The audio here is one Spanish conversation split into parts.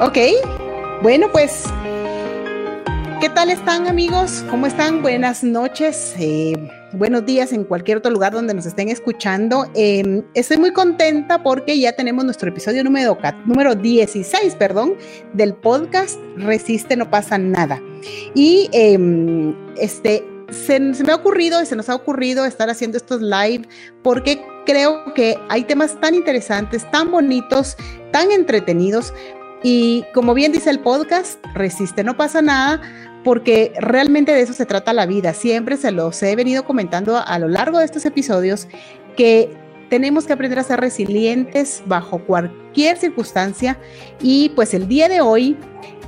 Ok, bueno pues, ¿qué tal están amigos? ¿Cómo están? Buenas noches, eh, buenos días en cualquier otro lugar donde nos estén escuchando. Em, estoy muy contenta porque ya tenemos nuestro episodio número, número 16, perdón, del podcast Resiste, no pasa nada. Y em, este, se, se, me ha ocurrido y se nos ha ocurrido estar haciendo estos live porque creo que hay temas tan interesantes, tan bonitos, tan entretenidos y como bien dice el podcast, resiste, no pasa nada, porque realmente de eso se trata la vida. Siempre se los he venido comentando a lo largo de estos episodios que tenemos que aprender a ser resilientes bajo cualquier circunstancia. Y pues el día de hoy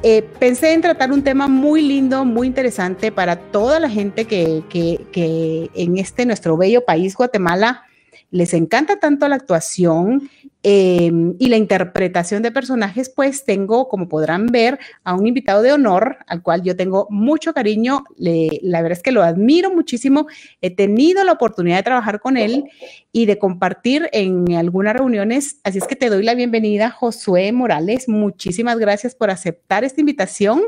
eh, pensé en tratar un tema muy lindo, muy interesante para toda la gente que, que, que en este nuestro bello país, Guatemala, les encanta tanto la actuación Em, y la interpretación de personajes, pues tengo, como podrán ver, a un invitado de honor al cual yo tengo mucho cariño. la verdad es que lo admiro muchísimo. He tenido la oportunidad de trabajar con él y de compartir en algunas reuniones. Así es que te doy la bienvenida, Josué Morales. Muchísimas gracias por aceptar esta invitación.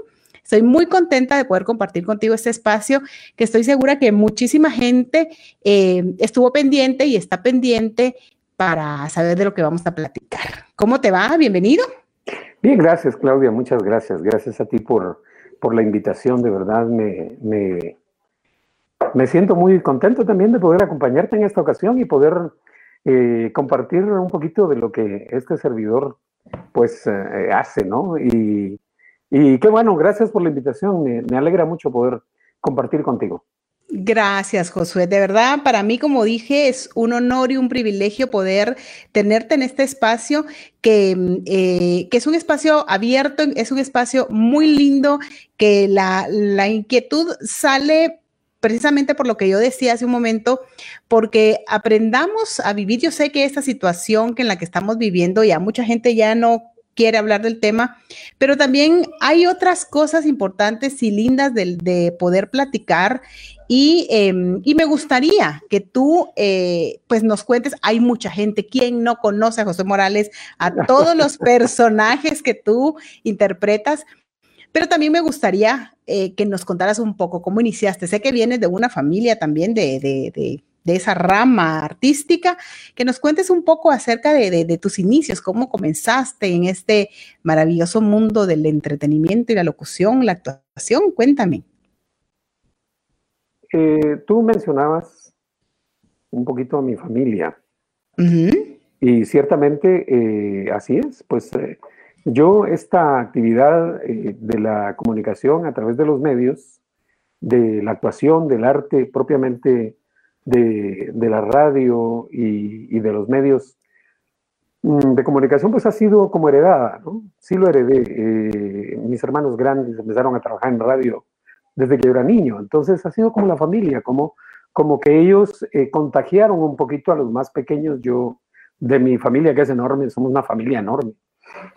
Estoy muy contenta de poder compartir contigo este espacio, que estoy segura que muchísima gente eh, estuvo pendiente y está pendiente para saber de lo que vamos a platicar. ¿Cómo te va? Bienvenido. Bien, gracias Claudia, muchas gracias. Gracias a ti por, por la invitación, de verdad me, me, me, siento muy contento también de poder acompañarte en esta ocasión y poder eh, compartir un poquito de lo que este servidor pues eh, hace, ¿no? Y, y, qué bueno, gracias por la invitación, me, alegra mucho poder compartir contigo. Gracias, Josué. De verdad, para mí, como dije, es un honor y un privilegio poder tenerte en este espacio que, eh, que es un espacio abierto, es un espacio muy lindo, que la, la inquietud sale precisamente por lo que yo decía hace un momento, porque aprendamos a vivir. Yo sé que esta situación que en la que estamos viviendo, ya mucha gente ya no quiere hablar del tema, pero también hay otras cosas importantes y lindas de, de poder platicar Em, y, me gustaría que tú eh, pues nos cuentes, hay mucha gente, ¿quién no conoce a José Morales? A todos los personajes que tú interpretas, pero también me gustaría eh, que nos contaras un poco cómo iniciaste. Sé que vienes de una familia también de, de, de, esa rama artística, que nos cuentes un poco acerca de, tus inicios, cómo comenzaste en este maravilloso mundo del entretenimiento y la locución, la actuación. Cuéntame. Eh, tú mencionabas un poquito a mi familia. Y ciertamente eh, así es. Pues eh, yo esta actividad de la comunicación a través de los medios, de la actuación, del arte propiamente de, la radio y, de los medios mm, de comunicación, pues ha sido como heredada, ¿no? Sí lo heredé. mis hermanos grandes empezaron a trabajar en radio desde que yo era niño. Entonces ha sido como la familia, como, como que ellos eh, contagiaron un poquito a los más pequeños. Yo, de mi familia, que es enorme, somos una familia enorme.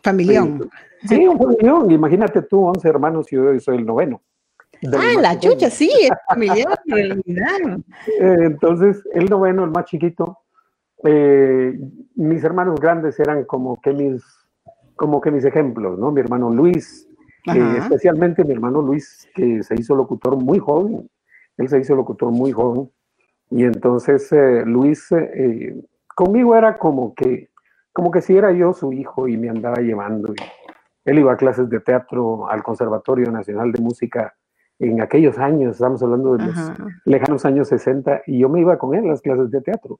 Familión. Sí, un familión. Imagínate tú, 11 hermanos y yo soy el noveno. Ah, la chucha, sí, es familiar, eh, Entonces, el noveno, el más chiquito, eh, mis hermanos grandes eran como que mis, como que mis ejemplos, ¿no? Mi hermano Luis, especialmente mi hermano Luis, que se hizo locutor muy joven, él se hizo locutor muy joven, y entonces eh, Luis eh, conmigo era como que, como que si era yo su hijo y me andaba llevando. él iba a clases de teatro al Conservatorio Nacional de Música en aquellos años, estamos hablando de los lejanos años 60, y yo me iba con él a las clases de teatro.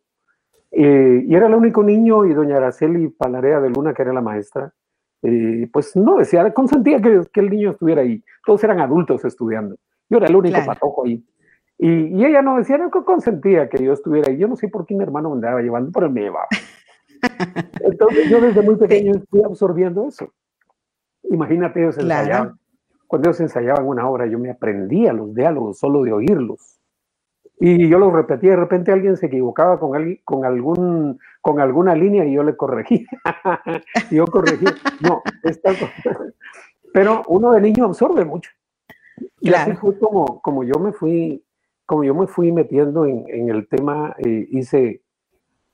Eh, y era el único niño, y doña Araceli Palarea de Luna, que era la maestra, eh, pues no decía, consentía que, que, el niño estuviera ahí. Todos eran adultos estudiando. Yo era el único patojo ahí. Y, y, ella no decía, no consentía que yo estuviera ahí. Yo no sé por qué mi hermano me andaba llevando, pero me llevaba. Entonces yo desde muy pequeño fui absorbiendo eso. Imagínate, ellos ensayaban. Cuando ellos ensayaban una obra, yo me aprendía los diálogos solo de oírlos. Y yo lo repetía, de repente alguien se equivocaba con, alguien, con, algún, con alguna línea y yo le corregí. yo corregí. No, pero uno de niño absorbe mucho. Y así fue como, como yo me fui, como yo me fui metiendo en, el tema, eh, hice,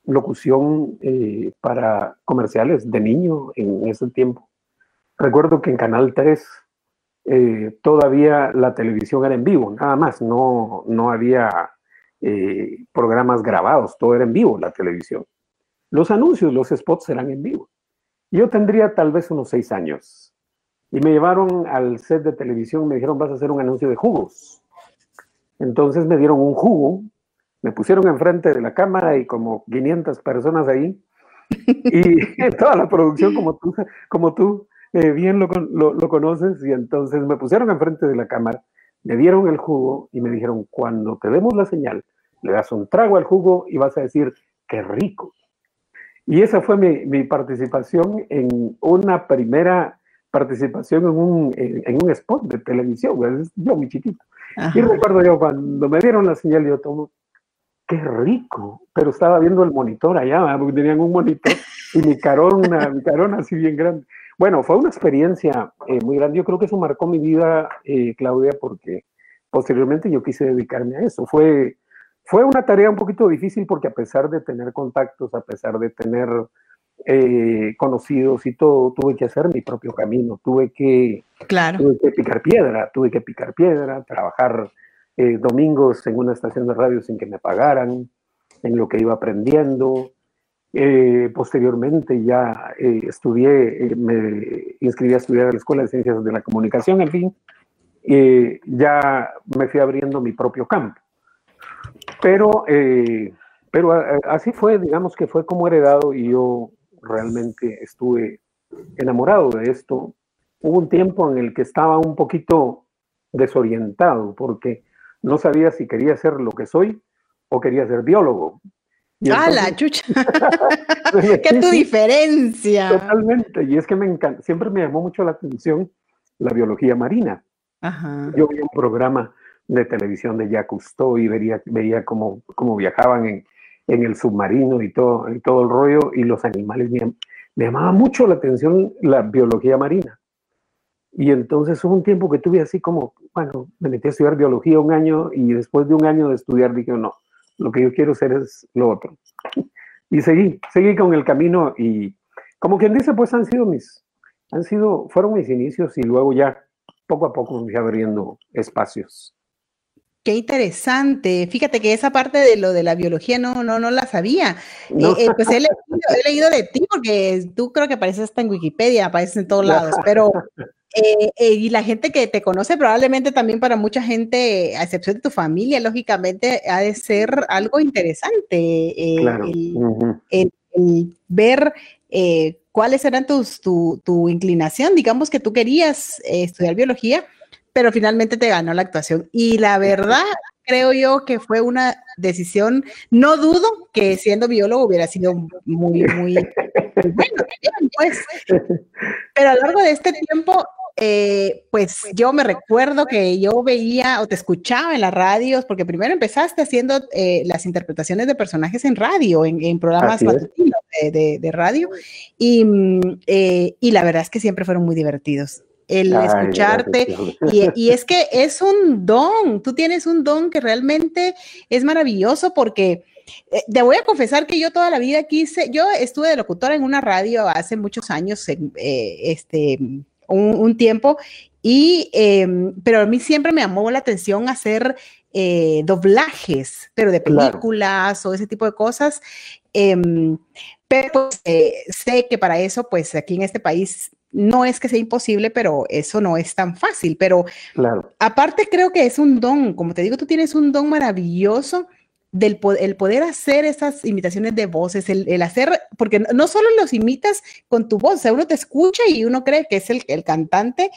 locución eh, para comerciales de niño en ese tiempo. Recuerdo que en Canal 3 eh, todavía la televisión era en vivo, nada más, no, no había eh, programas grabados, todo era en vivo la televisión. Los anuncios, los spots eran en vivo. Yo tendría tal vez unos seis años y me llevaron al set de televisión, me dijeron vas a hacer un anuncio de jugos. Entonces me dieron un jugo, me pusieron enfrente de la cámara y como 500 personas ahí y toda la producción como tú, como tú eh, bien lo, lo, conoces y entonces me pusieron enfrente de la cámara, me dieron el jugo y me dijeron cuando te demos la señal, le das un trago al jugo y vas a decir qué rico. Y esa fue mi, participación en una primera participación en un, en, un spot de televisión, yo muy chiquito. Y recuerdo yo cuando me dieron la señal, yo tomo, qué rico, pero estaba viendo el monitor allá, porque tenían un monitor y mi carona, mi carona así bien grande. Bueno, fue una experiencia eh, muy grande, yo creo que eso marcó mi vida, eh, Claudia, porque posteriormente yo quise dedicarme a eso. Fue fue una tarea un poquito difícil porque a pesar de tener contactos, a pesar de tener eh, conocidos y todo, tuve que hacer mi propio camino, tuve que, claro. tuve que picar piedra, tuve que picar piedra, trabajar eh, domingos en una estación de radio sin que me pagaran, en lo que iba aprendiendo. Eh, posteriormente ya estudié, me inscribí a estudiar a la Escuela de Ciencias de la Comunicación, en fin, ya me fui abriendo mi propio campo. Pero, eh, pero eh, así fue, digamos que fue como heredado y yo realmente estuve enamorado de esto. Hubo un tiempo en el que estaba un poquito desorientado porque no sabía si quería ser lo que soy o quería ser biólogo. ¡Ah, la chucha! ¡Qué tu diferencia! Totalmente, y es que me encanta, siempre me llamó mucho la atención la biología marina. Yo vi un programa de televisión de Jacques Cousteau y veía, veía cómo, cómo viajaban en, en, el submarino y todo, y todo el rollo, y los animales. Me, me llamaba mucho la atención la biología marina. Y entonces hubo un tiempo que tuve así como, bueno, me metí a estudiar biología un año y después de un año de estudiar dije, no, lo que yo quiero hacer es lo otro. Y seguí, seguí con el camino y como quien dice, pues han sido mis, han sido, fueron mis inicios y luego ya poco a poco fui abriendo espacios. Qué interesante. Fíjate que esa parte de lo de la biología no, no, no la sabía. Eh, eh, pues he leído, de ti porque tú creo que apareces hasta en Wikipedia, apareces en todos lados, pero eh, y la gente que te conoce probablemente también para mucha gente, a excepción de tu familia, lógicamente ha de ser algo interesante el, ver cuáles eran tus, tu, tu inclinación. Digamos que tú querías estudiar biología pero finalmente te ganó la actuación. Y la verdad, creo yo que fue una decisión, no dudo que siendo biólogo hubiera sido muy, muy, bueno, pues. Pero a lo largo de este tiempo, eh, pues yo me recuerdo que yo veía o te escuchaba en las radios, porque primero empezaste haciendo eh, las interpretaciones de personajes en radio, en, programas de, de, radio, y, mm, eh, y la verdad es que siempre fueron muy divertidos. El escucharte. Y, es que es un don, tú tienes un don que realmente es maravilloso porque eh, te voy a confesar que yo toda la vida quise, yo estuve de locutora en una radio hace muchos años, eh, este, un, tiempo, y, em, pero a mí siempre me llamó la atención hacer eh, doblajes, pero de películas o ese tipo de cosas. Em, pero pues, sé que para eso, pues aquí en este país no es que sea imposible, pero eso no es tan fácil. Pero claro. aparte creo que es un don, como te digo, tú tienes un don maravilloso del el poder hacer esas imitaciones de voces, el, hacer, porque no solo los imitas con tu voz, o sea, uno te escucha y uno cree que es el, el cantante.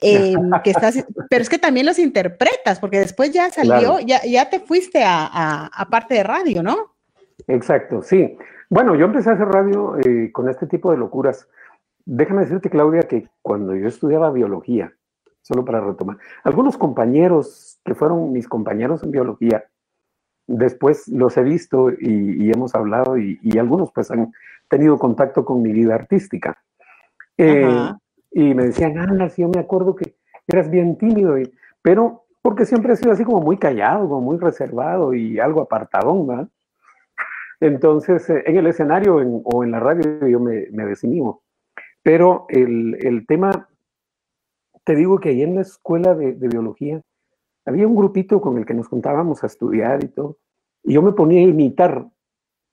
Em, que estás, pero es que también los interpretas, porque después ya salió, ya, ya te fuiste a, a, parte de radio, ¿no? Exacto, sí. Bueno, yo empecé a hacer radio eh, con este tipo de locuras. Déjame decirte, Claudia, que cuando yo estudiaba biología, solo para retomar, algunos compañeros que fueron mis compañeros en biología, después los he visto y, hemos hablado y, algunos pues han tenido contacto con mi vida artística. Eh, y me decían, Ana, sí, yo me acuerdo que eras bien tímido, pero porque siempre he sido así como muy callado, como muy reservado y algo apartadón, ¿verdad? Entonces, eh, en el escenario o en la radio yo me, me desinhibo. Pero el, el, tema, te digo que ahí en la escuela de, de, biología había un grupito con el que nos juntábamos a estudiar y todo. Y yo me ponía a imitar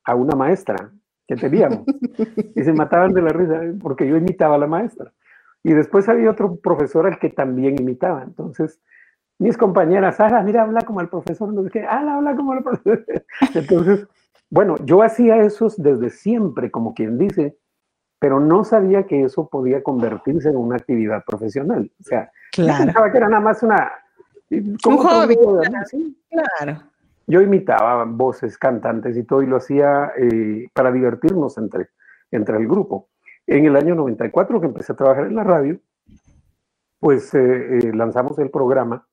a una maestra que teníamos. y se mataban de la risa porque yo imitaba a la maestra. Y después había otro profesor al que también imitaba. Entonces, mis compañeras, ah, mira, habla como el profesor, no sé qué, ah, habla como el profesor. Entonces, bueno, yo hacía eso desde siempre, como quien dice, pero no sabía que eso podía convertirse en una actividad profesional. O sea, claro. pensaba que era nada más una... Un hobby. Claro. Yo imitaba voces, cantantes y todo, y lo hacía eh, para divertirnos entre, entre el grupo. En el año 94, que empecé a trabajar en la radio, pues eh, eh, lanzamos el programa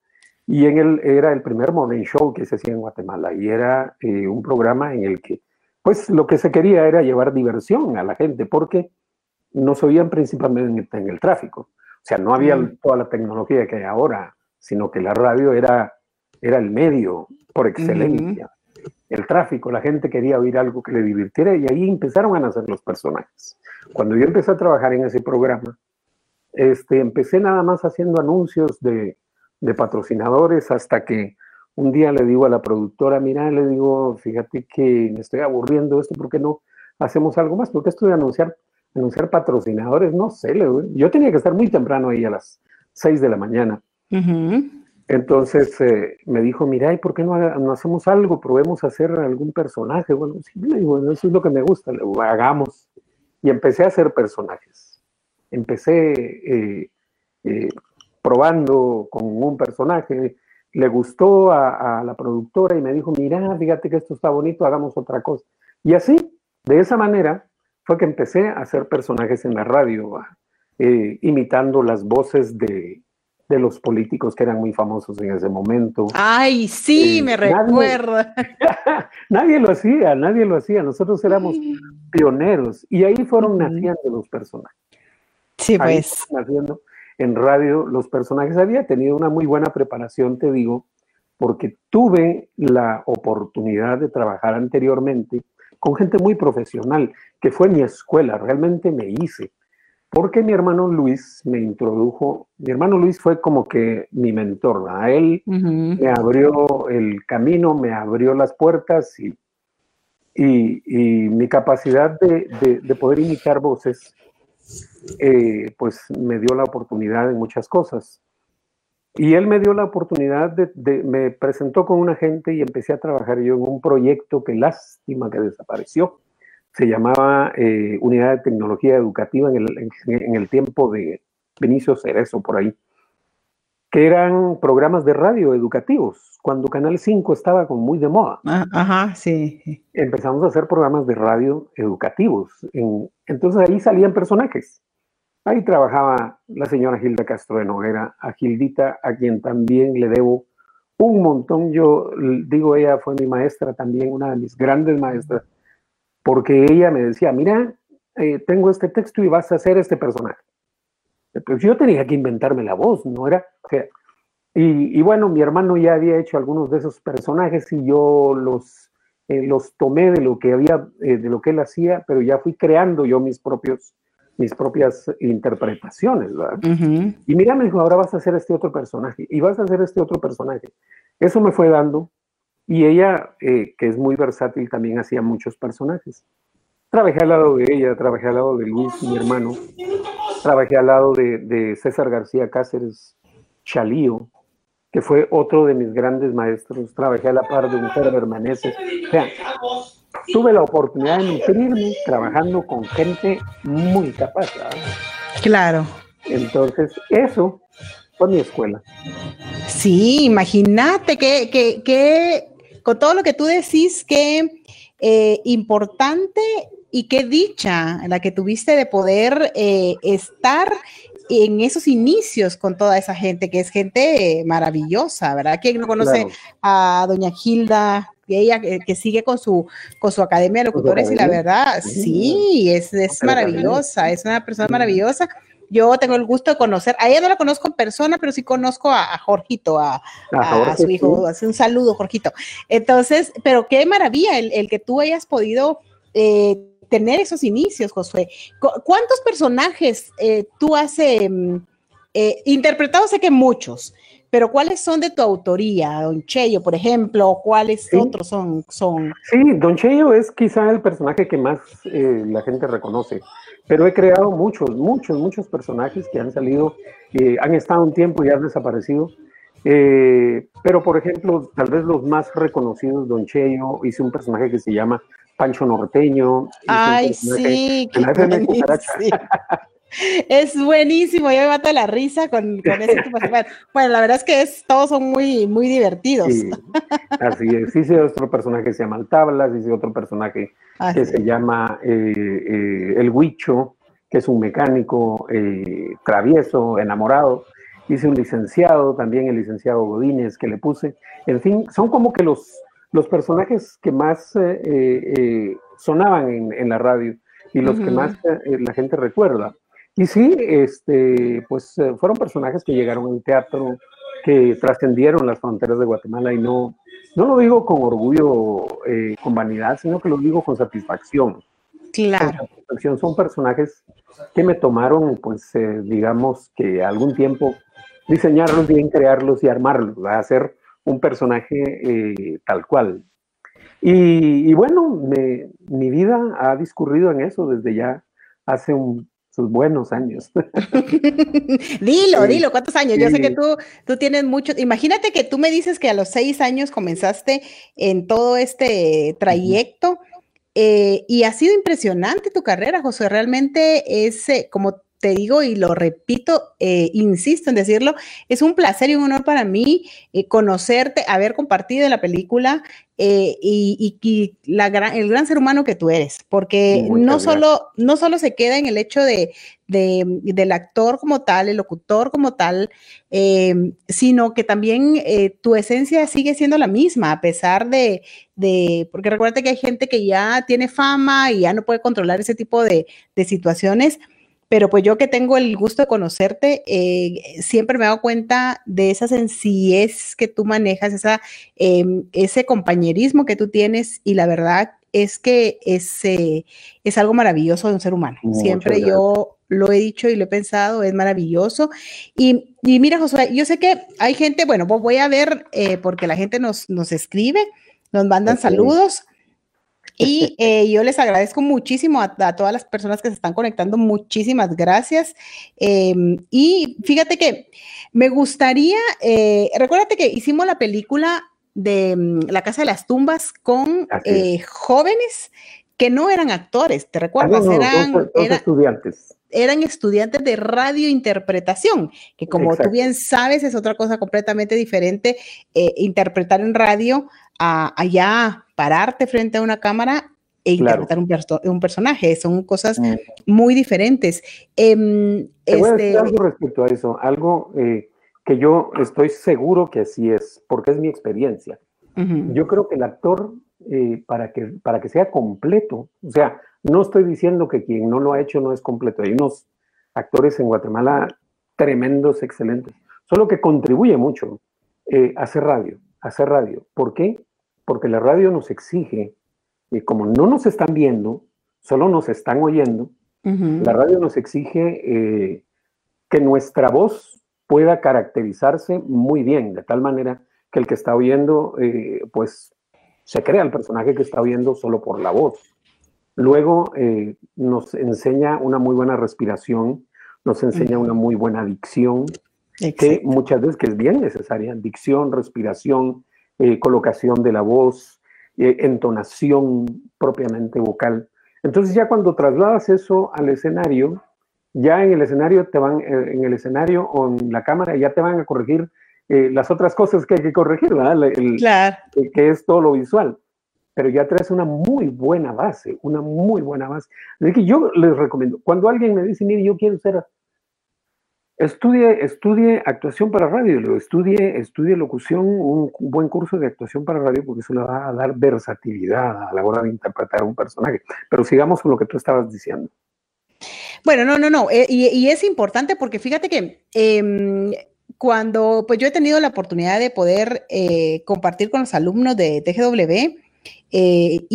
y en el, era el primer morning show que se hacía en Guatemala y era un programa en el que, pues lo que se quería era llevar diversión a la gente porque nos oían principalmente en el tráfico. O sea, no había mm. toda la tecnología que hay ahora, sino que la radio era, era el medio por excelencia. El tráfico, la gente quería oír algo que le divirtiera y ahí empezaron a nacer los personajes. Cuando yo empecé a trabajar en ese programa, este, empecé nada más haciendo anuncios de, de patrocinadores hasta que un día le digo a la productora, mira, le digo, fíjate que me estoy aburriendo esto, ¿por qué no hacemos algo más? Porque esto de anunciar, anunciar patrocinadores, no sé, yo tenía que estar muy temprano ahí a las 6 de la mañana. Entonces eh, me dijo, mira, ¿y por qué no, hacemos algo? Probemos hacer algún personaje. Bueno, sí, eso es lo que me gusta, lo hagamos. Y empecé a hacer personajes. Empecé eh, eh, probando con un personaje. Le gustó a, la productora y me dijo, mira, fíjate que esto está bonito, hagamos otra cosa. Y así, de esa manera, fue que empecé a hacer personajes en la radio, imitando las voces de, de los políticos que eran muy famosos en ese momento. Ay, sí, eh, me recuerda. Nadie, lo hacía, nadie lo hacía. Nosotros éramos pioneros y ahí fueron naciendo los personajes. Sí, pues. naciendo en radio los personajes. Había tenido una muy buena preparación, te digo, porque tuve la oportunidad de trabajar anteriormente con gente muy profesional, que fue mi escuela, realmente me hice porque mi hermano Luis me introdujo, mi hermano Luis fue como que mi mentor, a él me abrió el camino, me abrió las puertas y, y, mi capacidad de, de, poder imitar voces, eh, pues me dio la oportunidad en muchas cosas. Y él me dio la oportunidad de, me presentó con una gente y empecé a trabajar yo en un proyecto que lástima que desapareció se llamaba eh, Unidad de Tecnología Educativa en el, en, el, tiempo de Benicio Cerezo, por ahí, que eran programas de radio educativos, cuando Canal 5 estaba como muy de moda. Ah, ajá, sí. Empezamos a hacer programas de radio educativos. entonces ahí salían personajes. Ahí trabajaba la señora Gilda Castro de Noguera, a Gildita, a quien también le debo un montón. Yo digo, ella fue mi maestra también, una de mis grandes maestras porque ella me decía, mira, eh, tengo este texto y vas a hacer este personaje. Pues yo tenía que inventarme la voz, no era, y, bueno, mi hermano ya había hecho algunos de esos personajes y yo los, eh, los tomé de lo que había, eh, de lo que él hacía, pero ya fui creando yo mis propios, mis propias interpretaciones, ¿verdad? Y mira, me dijo, ahora vas a hacer este otro personaje y vas a hacer este otro personaje. Eso me fue dando y ella, eh, que es muy versátil, también hacía muchos personajes. Trabajé al lado de ella, trabajé al lado de Luis, mi hermano, trabajé al lado de, César García Cáceres Chalío, que fue otro de mis grandes maestros. Trabajé a la par de un Bermaneses. O sea, tuve la oportunidad de nutrirme trabajando con gente muy capaz. Claro. Entonces, eso fue mi escuela. Sí, imagínate que, que, que con todo lo que tú decís, qué eh, importante y qué dicha la que tuviste de poder eh, estar en esos inicios con toda esa gente, que es gente maravillosa, ¿verdad? ¿Quién no conoce a doña Gilda? ella que, sigue con su, con su academia de locutores y la verdad, sí, es, es maravillosa, es una persona maravillosa yo tengo el gusto de conocer, a ella no la conozco en persona, pero sí conozco a, Jorgito, a, su hijo, hace un saludo, Jorgito. Entonces, pero qué maravilla el, que tú hayas podido eh, tener esos inicios, Josué. ¿Cuántos personajes eh, tú has em, eh, interpretado? Sé que muchos, pero ¿cuáles son de tu autoría? Don Cheyo, por ejemplo, ¿cuáles otros son, son? Sí, Don Cheyo es quizá el personaje que más eh, la gente reconoce, pero he creado muchos, muchos, muchos personajes que han salido, eh, han estado un tiempo y han desaparecido. Eh, pero, por ejemplo, tal vez los más reconocidos, Don Cheyo, hice un personaje que se llama Pancho Norteño. Ay, sí, qué Es buenísimo, yo me mato la risa con, con ese tipo de... Bueno, la verdad es que es, todos son muy, muy divertidos. así es, hice otro personaje que se llama Tablas, hice otro personaje que se llama eh, eh, El Huicho, que es un mecánico eh, travieso, enamorado. Hice un licenciado, también el licenciado Godínez que le puse. En fin, son como que los, los personajes que más sonaban en, en, la radio y los que más la gente recuerda. Y sí, este, pues eh, fueron personajes que llegaron al teatro, que trascendieron las fronteras de Guatemala y no, no lo digo con orgullo, eh, con vanidad, sino que lo digo con satisfacción. Claro. Son personajes que me tomaron, pues, eh, digamos que algún tiempo diseñarlos bien, crearlos y armarlos, hacer un personaje tal cual. Y, bueno, mi vida ha discurrido en eso desde ya hace un sus buenos años. dilo, dilo, ¿cuántos años? Yo sé que tú, tú tienes muchos. Imagínate que tú me dices que a los seis años comenzaste en todo este trayecto eh, y ha sido impresionante tu carrera, José. Realmente es, eh, como te digo y lo repito, eh, insisto en decirlo, es un placer y un honor para mí eh, conocerte, haber compartido la película eh, y, la el gran ser humano que tú eres, porque no solo, no solo se queda en el hecho de, del actor como tal, el locutor como tal, sino que también tu esencia sigue siendo la misma, a pesar de, de, porque recuerda que hay gente que ya tiene fama y ya no puede controlar ese tipo de, de situaciones pero pues yo que tengo el gusto de conocerte, eh, siempre me he dado cuenta de esa sencillez que tú manejas, esa, em, ese compañerismo que tú tienes y la verdad es que es, eh, es algo maravilloso de un ser humano. siempre yo lo he dicho y lo he pensado, es maravilloso. Y, mira, Josué, yo sé que hay gente, bueno, voy a ver, eh, porque la gente nos, nos escribe, nos mandan saludos. Y eh, yo les agradezco muchísimo a, todas las personas que se están conectando. Muchísimas gracias. Em, y fíjate que me gustaría, eh, recuérdate que hicimos la película de mm, La Casa de las Tumbas con eh, jóvenes que no eran actores, ¿te recuerdas? eran, estudiantes. Eran estudiantes de radiointerpretación, que como tú bien sabes es otra cosa completamente diferente, interpretar en radio a allá pararte frente a una cámara e interpretar un, personaje. Son cosas mm. muy diferentes. Eh, Te voy a decir este algo respecto a eso, algo eh, que yo estoy seguro que así es, porque es mi experiencia. Yo creo que el actor, eh, para, que, para que sea completo, o sea, no estoy diciendo que quien no lo ha hecho no es completo. Hay unos actores en Guatemala tremendos, excelentes, solo que contribuye mucho eh, hacer radio, hacer radio. ¿Por qué? Porque la radio nos exige, y como no nos están viendo, solo nos están oyendo, la radio nos exige eh, que nuestra voz pueda caracterizarse muy bien, de tal manera que el que está oyendo, eh, pues se crea el personaje que está oyendo solo por la voz. Luego eh, nos enseña una muy buena respiración, nos enseña una muy buena dicción, que muchas veces que es bien necesaria, dicción, respiración, eh, colocación de la voz, eh, entonación propiamente vocal. Entonces ya cuando trasladas eso al escenario, ya en el escenario te van, eh, en el escenario o en la cámara ya te van a corregir las otras cosas que hay que corregir, ¿verdad? claro. que es todo lo visual. Pero ya traes una muy buena base, una muy buena base. Así que yo les recomiendo, cuando alguien me dice, mire, yo quiero ser Estudie, estudie actuación para radio, estudie, estudie locución, un buen curso de actuación para radio, porque eso le va a dar versatilidad a la hora de interpretar un personaje. Pero sigamos con lo que tú estabas diciendo. Bueno, no, no, no. Eh, y, es importante porque fíjate que em, cuando pues yo he tenido la oportunidad de poder eh, compartir con los alumnos de TGW eh,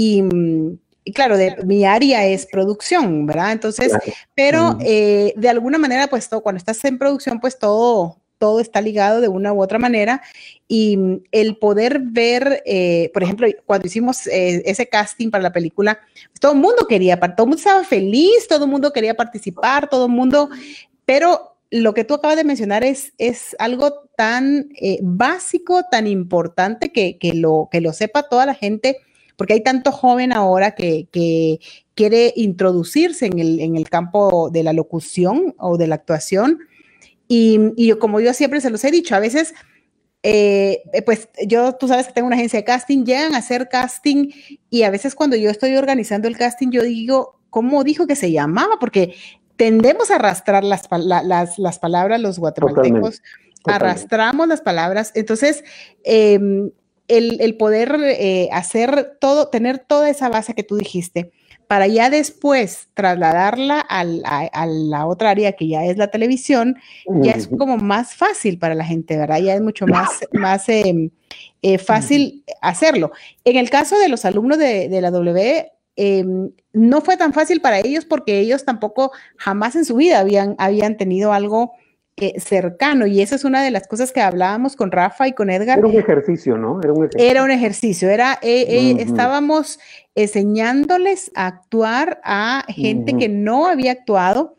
y, claro, de, mi área es producción, ¿verdad? Entonces, pero de alguna manera, pues cuando estás en producción, pues todo, todo está ligado de una u otra manera y mm, el poder ver, eh, por ejemplo, cuando hicimos eh, ese casting para la película, todo el mundo quería, todo el mundo estaba feliz, todo el mundo quería participar, todo el mundo, pero lo que tú acabas de mencionar es, es algo tan eh, básico, tan importante que, que, lo, que lo sepa toda la gente, porque hay tanto joven ahora que, que quiere introducirse en el, en el campo de la locución o de la actuación y, como yo siempre se los he dicho, a veces, eh, pues yo, tú sabes que tengo una agencia de casting, llegan a hacer casting y a veces cuando yo estoy organizando el casting, yo digo, ¿cómo dijo que se llamaba? Porque tendemos a arrastrar las, las, palabras, los guatemaltecos, arrastramos las palabras. Entonces, em, el, poder eh, hacer todo, tener toda esa base que tú dijiste, para ya después trasladarla a, la otra área que ya es la televisión, ya es como más fácil para la gente, ¿verdad? Ya es mucho más, más em, eh, fácil hacerlo. En el caso de los alumnos de, la W, em, no fue tan fácil para ellos porque ellos tampoco jamás en su vida habían, habían tenido algo eh, cercano. Y esa es una de las cosas que hablábamos con Rafa y con Edgar. Era un ejercicio, ¿no? Era un ejercicio. Era un ejercicio. Era, eh, estábamos enseñándoles a actuar a gente que no había actuado.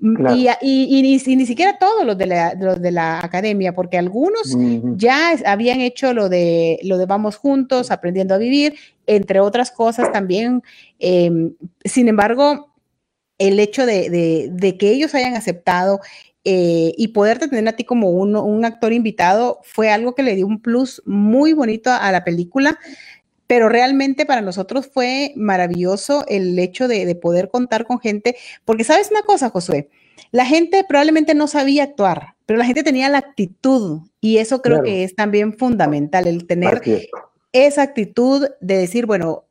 Mm, y, ni, siquiera todos los de la, los de la academia, porque algunos ya habían hecho lo de, lo de Vamos Juntos, aprendiendo a vivir, entre otras cosas también. Em, sin embargo, el hecho de, de, que ellos hayan aceptado eh, y poderte tener a ti como un, un, actor invitado fue algo que le dio un plus muy bonito a la película pero realmente para nosotros fue maravilloso el hecho de, poder contar con gente, porque sabes una cosa, Josué, la gente probablemente no sabía actuar, pero la gente tenía la actitud y eso creo que es también fundamental, el tener esa actitud de decir, bueno,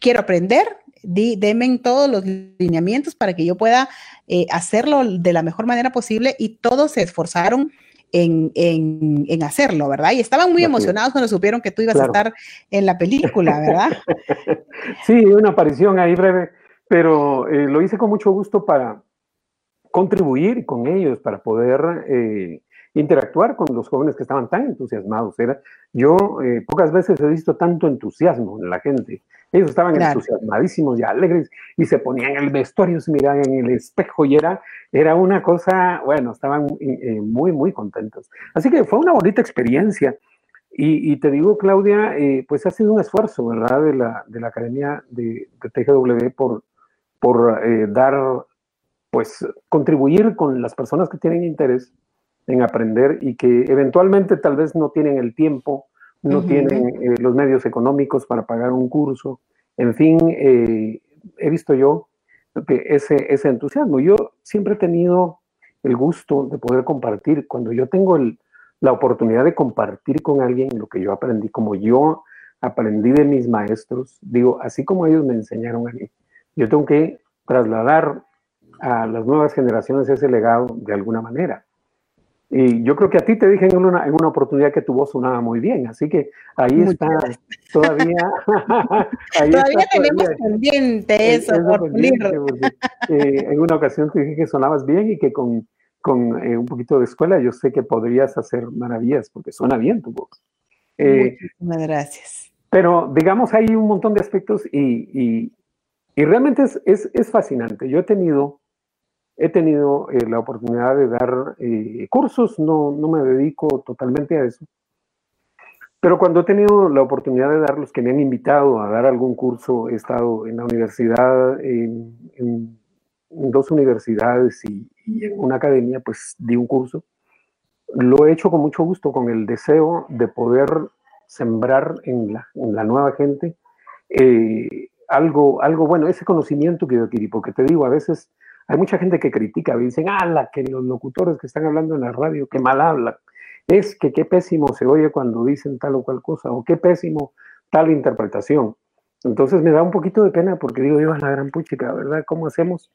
quiero aprender, di, denme todos los lineamientos para que yo pueda eh, hacerlo de la mejor manera posible y todos se esforzaron en, hacerlo, ¿verdad? Y estaban muy emocionados cuando supieron que tú ibas a estar en la película, ¿verdad? sí, una aparición ahí breve, pero eh, lo hice con mucho gusto para contribuir con ellos, para poder eh, interactuar con los jóvenes que estaban tan entusiasmados. Era, yo eh, pocas veces he visto tanto entusiasmo en la gente. Ellos estaban entusiasmadísimos y alegres y se ponían el vestuario, se miraban en el espejo y era, era una cosa, bueno, estaban eh, muy, muy contentos. Así que fue una bonita experiencia. Y, te digo, Claudia, eh, pues ha sido un esfuerzo, ¿verdad?, de la, de la Academia de, de TGW por, por dar, pues, contribuir con las personas que tienen interés en aprender y que eventualmente tal vez no tienen el tiempo, no tienen eh, los medios económicos para pagar un curso. En fin, eh, he visto yo que ese, ese entusiasmo. Yo siempre he tenido el gusto de poder compartir. Cuando yo tengo la oportunidad de compartir con alguien lo que yo aprendí, como yo aprendí de mis maestros, digo, así como ellos me enseñaron a mí, yo tengo que trasladar a las nuevas generaciones ese legado de alguna manera. Y yo creo que a ti te dije en una, en una oportunidad que tu voz sonaba muy bien, así que ahí está todavía. todavía tenemos pendiente eso, por eh, en una ocasión te dije que sonabas bien y que con, con eh, un poquito de escuela yo sé que podrías hacer maravillas, porque suena bien tu voz. Eh, Muchísimas gracias. Pero digamos, hay un montón de aspectos y, y, y realmente es, es, es fascinante. Yo he tenido He tenido eh, la oportunidad de dar eh, cursos, no, no me dedico totalmente a eso, pero cuando he tenido la oportunidad de dar los que me han invitado a dar algún curso, he estado en la universidad, en, dos universidades y, en una academia, pues di un curso. Lo he hecho con mucho gusto, con el deseo de poder sembrar en la, en la nueva gente eh, algo, algo bueno, ese conocimiento que yo adquirí, porque te digo, a veces hay mucha gente que critica, dicen, ala, que los locutores que están hablando en la radio, que mal hablan. Es que qué pésimo se oye cuando dicen tal o cual cosa, o qué pésimo tal interpretación. Entonces me da un poquito de pena porque digo, yo, la gran puchica, ¿verdad? ¿Cómo hacemos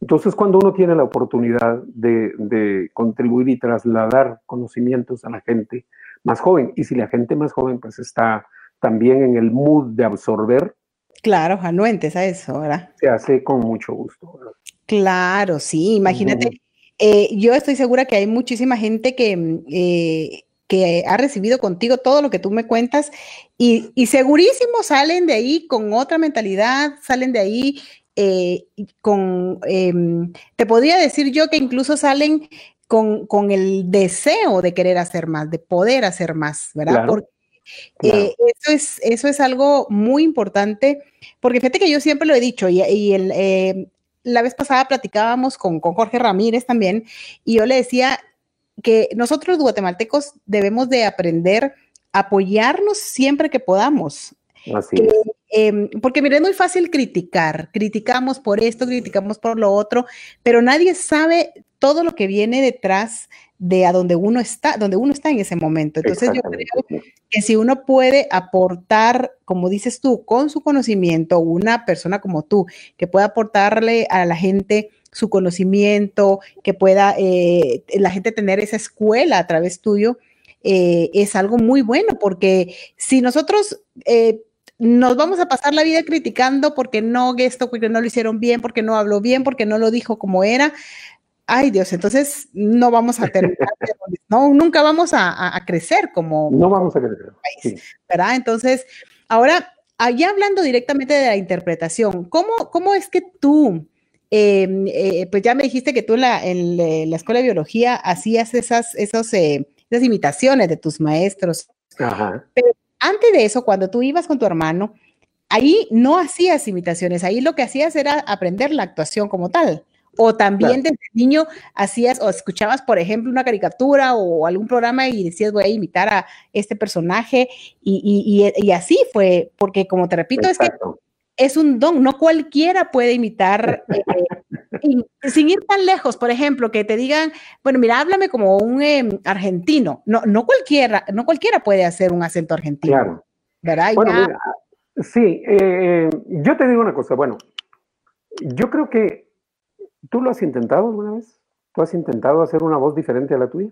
Entonces, cuando uno tiene la oportunidad de, de, contribuir y trasladar conocimientos a la gente más joven, y si la gente más joven pues está también en el mood de absorber. Claro, anuentes a eso, ¿verdad? Se hace con mucho gusto. ¿verdad? Claro, sí, imagínate. Eh, yo estoy segura que hay muchísima gente que, eh, que ha recibido contigo todo lo que tú me cuentas y, y segurísimo salen de ahí con otra mentalidad, salen de ahí eh, con, em, te podría decir yo que incluso salen con, con, el deseo de querer hacer más, de poder hacer más, ¿verdad? Claro, porque eso, es, eso es algo muy importante, porque fíjate que yo siempre lo he dicho y, y el, eh, la vez pasada platicábamos con, con Jorge Ramírez también y yo le decía que nosotros guatemaltecos debemos de aprender a apoyarnos siempre que podamos. Así es. Eh, porque mire, es muy fácil criticar, criticamos por esto, criticamos por lo otro, pero nadie sabe todo lo que viene detrás de a donde uno está, donde uno está en ese momento. Entonces yo creo que si uno puede aportar, como dices tú, con su conocimiento, una persona como tú, que pueda aportarle a la gente su conocimiento, que pueda eh, la gente tener esa escuela a través tuyo, eh, es algo muy bueno, porque si nosotros eh, nos vamos a pasar la vida criticando porque no esto, porque no lo hicieron bien, porque no habló bien, porque no lo dijo como era. Ay Dios, entonces no vamos a terminar, no, nunca vamos a, a, crecer como no vamos a crecer, país, sí. ¿verdad? Entonces, ahora, allá hablando directamente de la interpretación, ¿cómo, cómo es que tú, eh, eh, pues ya me dijiste que tú en la, en la escuela de biología hacías esas, esos, eh, esas imitaciones de tus maestros, Ajá. pero antes de eso, cuando tú ibas con tu hermano, ahí no hacías imitaciones, ahí lo que hacías era aprender la actuación como tal. O también claro. desde niño hacías o escuchabas, por ejemplo, una caricatura o algún programa y decías, voy a imitar a este personaje. Y, y, y, y así fue, porque como te repito, Exacto. es que es un don, no cualquiera puede imitar. Eh, sin ir tan lejos, por ejemplo, que te digan, bueno, mira, háblame como un eh, argentino. No, no cualquiera, no cualquiera puede hacer un acento argentino. Claro. ¿Verdad? Bueno, mira, sí, eh, yo te digo una cosa, bueno, yo creo que tú lo has intentado alguna vez. ¿Tú has intentado hacer una voz diferente a la tuya?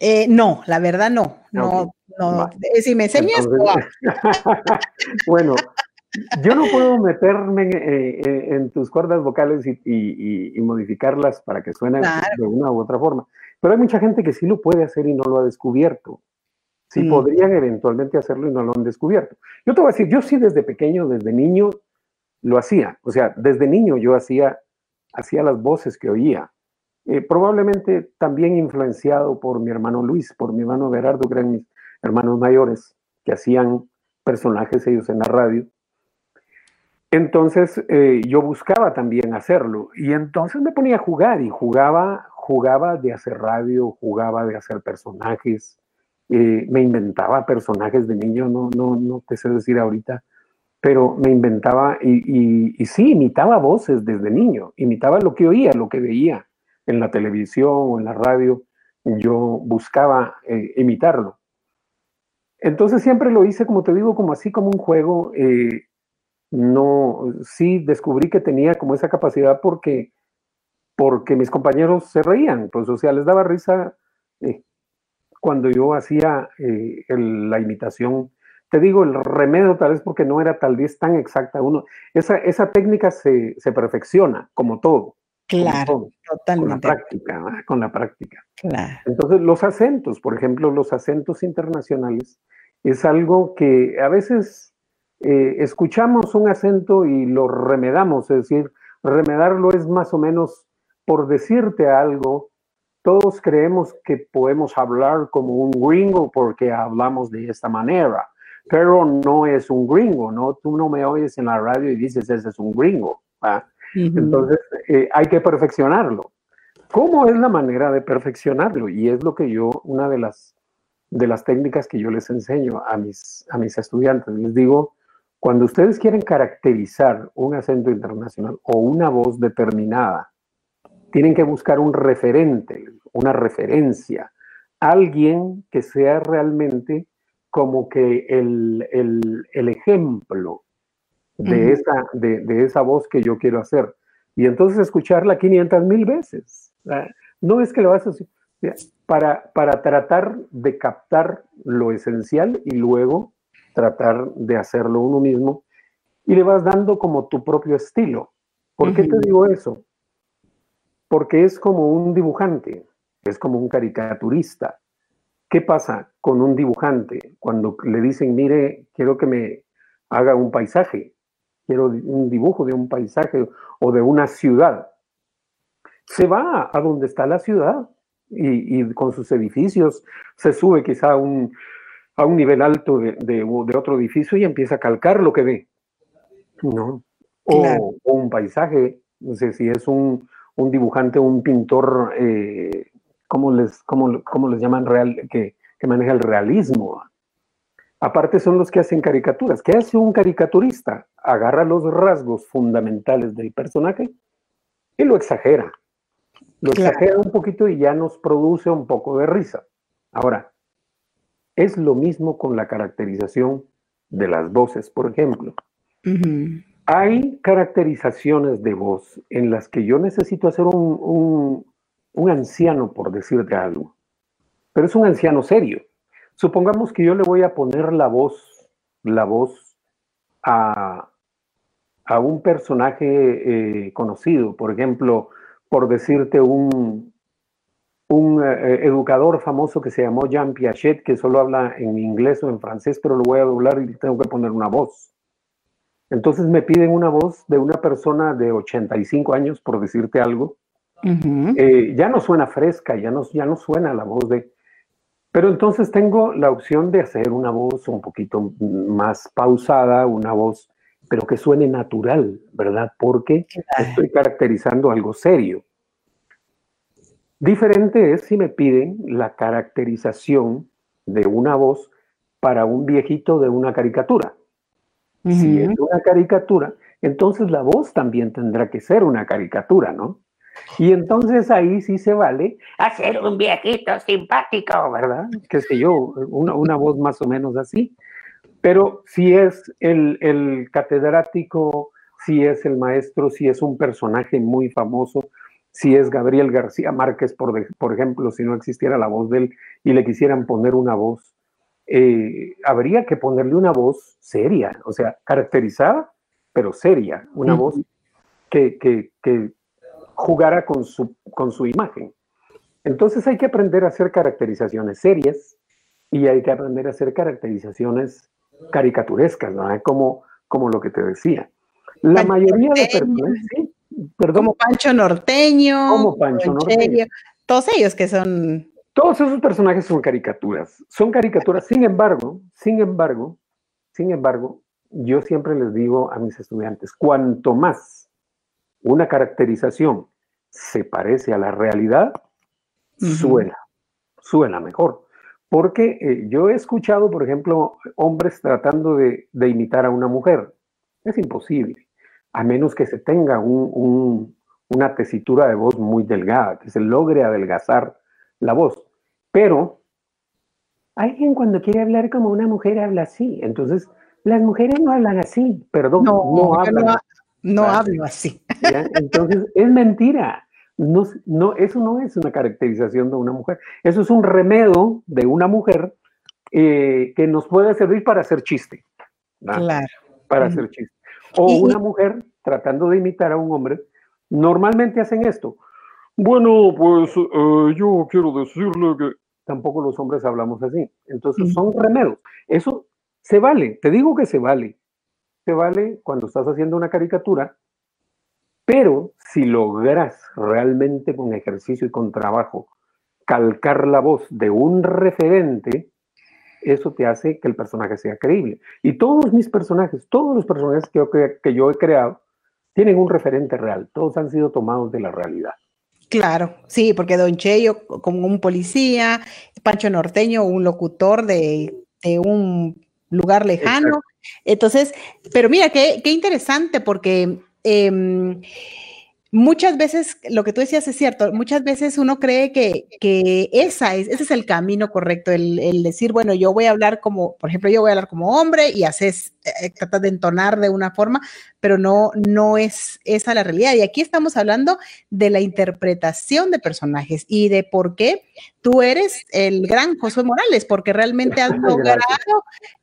Eh, no, la verdad no. No, okay. no. Vale. Si me enseñas, Entonces, bueno, yo no puedo meterme en, en, en tus cuerdas vocales y, y, y, modificarlas para que suenen claro. de una u otra forma. Pero hay mucha gente que sí lo puede hacer y no lo ha descubierto. Sí, mm. podrían eventualmente hacerlo y no lo han descubierto. Yo te voy a decir, yo sí desde pequeño, desde niño, lo hacía. O sea, desde niño yo hacía, hacía las voces que oía. Eh, probablemente también influenciado por mi hermano Luis, por mi hermano Gerardo, que eran mis hermanos mayores, que hacían personajes ellos en la radio. Entonces eh, yo buscaba también hacerlo y entonces me ponía a jugar y jugaba, jugaba de hacer radio, jugaba de hacer personajes, eh, me inventaba personajes de niño, no, no, no te sé decir ahorita, pero me inventaba y, y, sí, imitaba voces desde niño, imitaba lo que oía, lo que veía en la televisión o en la radio, yo buscaba eh, imitarlo. Entonces siempre lo hice, como te digo, como así como un juego. Eh, no, sí descubrí que tenía como esa capacidad porque, porque mis compañeros se reían, pues o sea, les daba risa eh, cuando yo hacía eh, la imitación. Te digo, el remedio tal vez porque no era tal vez tan exacta. Uno, esa, esa técnica se, se perfecciona, como todo. Claro, todo, totalmente. Con la práctica, con la práctica. Claro. Entonces, los acentos, por ejemplo, los acentos internacionales, es algo que a veces eh, escuchamos un acento y lo remedamos, es decir, remedarlo es más o menos por decirte algo, todos creemos que podemos hablar como un gringo porque hablamos de esta manera, pero no es un gringo, ¿no? Tú no me oyes en la radio y dices, ese es un gringo. -huh. Entonces, eh, hay que perfeccionarlo. ¿Cómo es la manera de perfeccionarlo? Y es lo que yo, una de las, de las técnicas que yo les enseño a mis, a mis estudiantes, les digo, cuando ustedes quieren caracterizar un acento internacional o una voz determinada, tienen que buscar un referente, una referencia, alguien que sea realmente como que el, el, el ejemplo de, uh -huh. esa, de, de, esa voz que yo quiero hacer. y entonces escucharla 500 mil veces. No es que lo vas a para, para tratar de captar lo esencial y luego tratar de hacerlo uno mismo y le vas dando como tu propio estilo. ¿Por qué te digo eso? Porque es como un dibujante, es como un caricaturista. ¿Qué pasa con un dibujante cuando le dicen, mire, quiero que me haga un paisaje, quiero un dibujo de un paisaje o de una ciudad? Se va a donde está la ciudad y, con sus edificios se sube quizá a un, a un nivel alto de, de, otro edificio y empieza a calcar lo que ve. ¿no? O, un paisaje, no sé si es un, un dibujante, un pintor, eh, ¿cómo, les, cómo, cómo les llaman? Real, que, que maneja el realismo. Aparte son los que hacen caricaturas. ¿Qué hace un caricaturista? Agarra los rasgos fundamentales del personaje y lo exagera. Lo exagera un poquito y ya nos produce un poco de risa. Ahora, es lo mismo con la caracterización de las voces, por ejemplo. Hay caracterizaciones de voz en las que yo necesito hacer un, anciano, por decirte algo, pero es un anciano serio. Supongamos que yo le voy a poner la voz, la voz a, un personaje eh, conocido, por ejemplo, por decirte un, un eh, educador famoso que se llamó Jean Piaget, que solo habla en inglés o en francés, pero lo voy a doblar y tengo que poner una voz. Entonces me piden una voz de una persona de 85 años, por decirte algo. Eh, ya no suena fresca, ya no, ya no suena la voz de... Pero entonces tengo la opción de hacer una voz un poquito más pausada, una voz, pero que suene natural, ¿verdad? Porque estoy caracterizando algo serio. Diferente es si me piden la caracterización de una voz para un viejito de una caricatura. Si es una caricatura, entonces la voz también tendrá que ser una caricatura, ¿no? Y entonces ahí sí se vale hacer un viejito simpático, ¿verdad? Qué sé yo, una, voz más o menos así. Pero si es el, el, catedrático, si es el maestro, si es un personaje muy famoso, si es Gabriel García Márquez, por, por ejemplo, si no existiera la voz de él y le quisieran poner una voz, eh, habría que ponerle una voz seria, o sea, caracterizada, pero seria, una voz que, que, que, jugara con su, con su imagen. Entonces hay que aprender a hacer caracterizaciones serias y hay que aprender a hacer caracterizaciones caricaturescas, ¿no? como, como lo que te decía. La mayoría de personas, ¿sí? Como Pancho Norteño. Como Pancho Norteño. Todos ellos que son. Todos esos personajes son caricaturas. Son caricaturas. Sin embargo, sin embargo, sin embargo, yo siempre les digo a mis estudiantes, cuanto más una caracterización se parece a la realidad, suena, suena mejor. Porque eh, yo he escuchado, por ejemplo, hombres tratando de imitar a una mujer. Es imposible a menos que se tenga una tesitura de voz muy delgada, que se logre adelgazar la voz. Pero alguien cuando quiere hablar como una mujer habla así. Entonces, las mujeres no hablan así, perdón, no, hablan. No, hablo así. Entonces, es mentira. No, no, eso no es una caracterización de una mujer. Eso es un remedio de una mujer eh, que nos puede servir para hacer chiste. Claro. Para hacer chiste. O una mujer tratando de imitar a un hombre, normalmente hacen esto. Bueno, pues eh, yo quiero decirle que tampoco los hombres hablamos así. Entonces son remedios. Eso se vale, te digo que se vale. Se vale cuando estás haciendo una caricatura, pero si logras realmente con ejercicio y con trabajo calcar la voz de un referente, eso te hace que el personaje sea creíble. Y todos mis personajes, todos los personajes que yo, que yo he creado, tienen un referente real. Todos han sido tomados de la realidad. Claro, sí, porque Don Cheyo como un policía, Pancho Norteño, un locutor de, un lugar lejano. Entonces, pero mira, qué, qué interesante, porque em, muchas veces, lo que tú decías es cierto, muchas veces uno cree que, que esa es, ese es el camino correcto, el, decir, bueno, yo voy a hablar como, por ejemplo, yo voy a hablar como hombre y haces, eh, tratas de entonar de una forma, pero no, no es esa la realidad. Y aquí estamos hablando de la interpretación de personajes y de por qué tú eres el gran Josué Morales, porque realmente has logrado.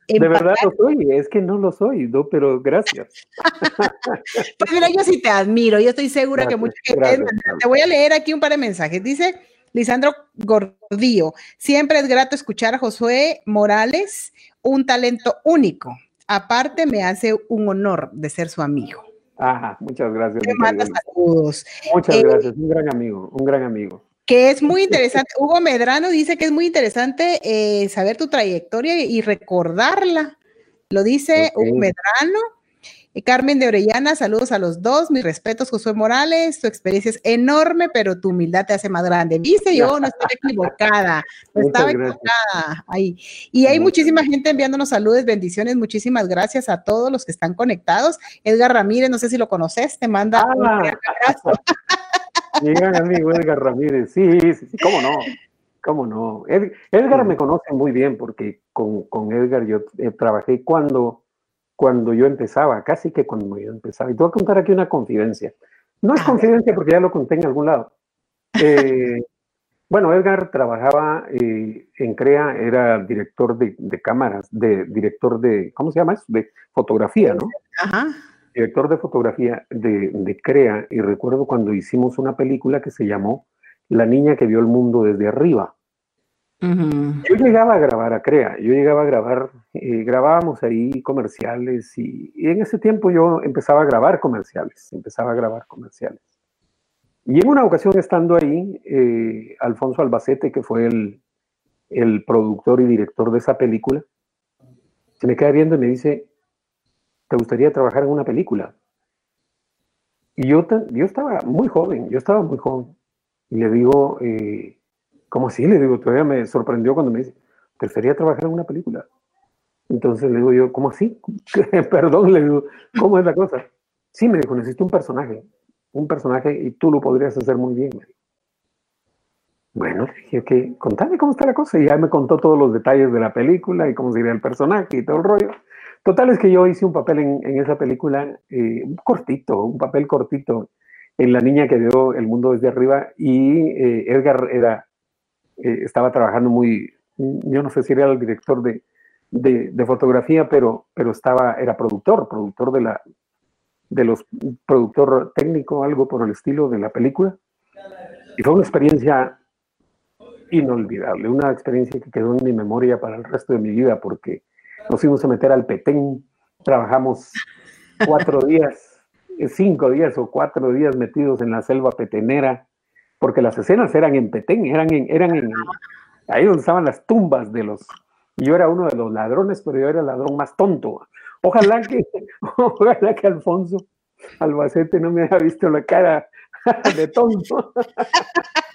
De verdad lo soy, es que no lo soy, no, pero gracias. pues mira, yo sí te admiro, yo estoy segura que mucha gente. Te voy a leer aquí un par de mensajes. Dice Lisandro Gordillo, siempre es grato escuchar a Josué Morales, un talento único. Aparte, me hace un honor de ser su amigo. Ajá, muchas gracias. manda saludos. Muchas eh, gracias, un gran amigo, un gran amigo que es muy interesante. Hugo Medrano dice que es muy interesante eh, saber tu trayectoria y recordarla. Lo dice Hugo Medrano. Eh, Carmen de Orellana, saludos a los dos, mis respetos, Josué Morales, tu experiencia es enorme, pero tu humildad te hace más grande. Dice yo, no estoy equivocada, no estaba equivocada. Ahí. Y hay muchísima gente enviándonos saludos, bendiciones, muchísimas gracias a todos los que están conectados. Edgar Ramírez, no sé si lo conoces, te manda un ah. abrazo. Mi gran amigo Edgar Ramírez, sí, sí, sí, cómo no, cómo no. Edgar me conoce muy bien porque con, con Edgar yo eh, trabajé cuando, cuando yo empezaba, casi que cuando yo empezaba. Y te voy a contar aquí una confidencia. No es confidencia porque ya lo conté en algún lado. Eh, bueno, Edgar trabajaba eh, en CREA, era director de, de, cámaras, de director de, ¿cómo se llama eso? De fotografía, ¿no? Ajá director de fotografía de, CREA y recuerdo cuando hicimos una película que se llamó La niña que vio el mundo desde arriba. Yo llegaba a grabar a CREA, yo llegaba a grabar, eh, grabábamos ahí comerciales y, en ese tiempo yo empezaba a grabar comerciales, empezaba a grabar comerciales. Y en una ocasión estando ahí, eh, Alfonso Albacete, que fue el, el productor y director de esa película, se me queda viendo y me dice, ¿te gustaría trabajar en una película? Y yo, yo estaba muy joven, yo estaba muy joven. Y le digo, eh, ¿cómo así? Le digo, todavía me sorprendió cuando me dice, ¿te gustaría trabajar en una película? Entonces le digo yo, ¿cómo así? Perdón, le digo, ¿cómo es la cosa? Sí, me dijo, necesito un personaje, un personaje y tú lo podrías hacer muy bien. Bueno, dije, ok, contame cómo está la cosa. Y ya me contó todos los detalles de la película y cómo sería el personaje y todo el rollo. Total es que yo hice un papel en, esa película, eh, cortito, un papel cortito, en La niña que vio el mundo desde arriba y eh, Edgar era, eh, estaba trabajando muy, yo no sé si era el director de, fotografía, pero, pero estaba, era productor, productor de la, de los, productor técnico, algo por el estilo de la película. Y fue una experiencia inolvidable, una experiencia que quedó en mi memoria para el resto de mi vida porque nos fuimos a meter al Petén, trabajamos cuatro días, cinco días o cuatro días metidos en la selva petenera, porque las escenas eran en Petén, eran en, eran en, ahí donde estaban las tumbas de los, yo era uno de los ladrones, pero yo era el ladrón más tonto. Ojalá que, ojalá que Alfonso Albacete no me haya visto la cara de tonto.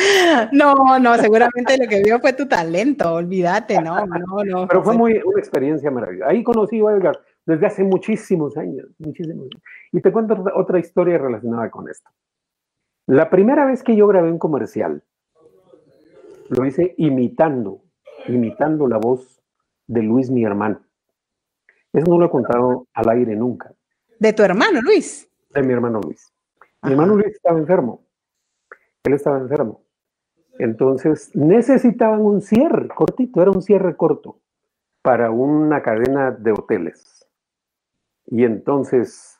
No, no, seguramente lo que vio fue tu talento, olvídate, no, no, no. Pero fue muy, una experiencia maravillosa. Ahí conocí a Edgar desde hace muchísimos años, muchísimos años. Y te cuento otra historia relacionada con esto. La primera vez que yo grabé un comercial, lo hice imitando, imitando la voz de Luis, mi hermano. Eso no lo he contado al aire nunca. ¿De tu hermano Luis? De mi hermano Luis. Mi hermano Luis estaba enfermo. Él estaba enfermo. Entonces necesitaban un cierre cortito, era un cierre corto para una cadena de hoteles. Y entonces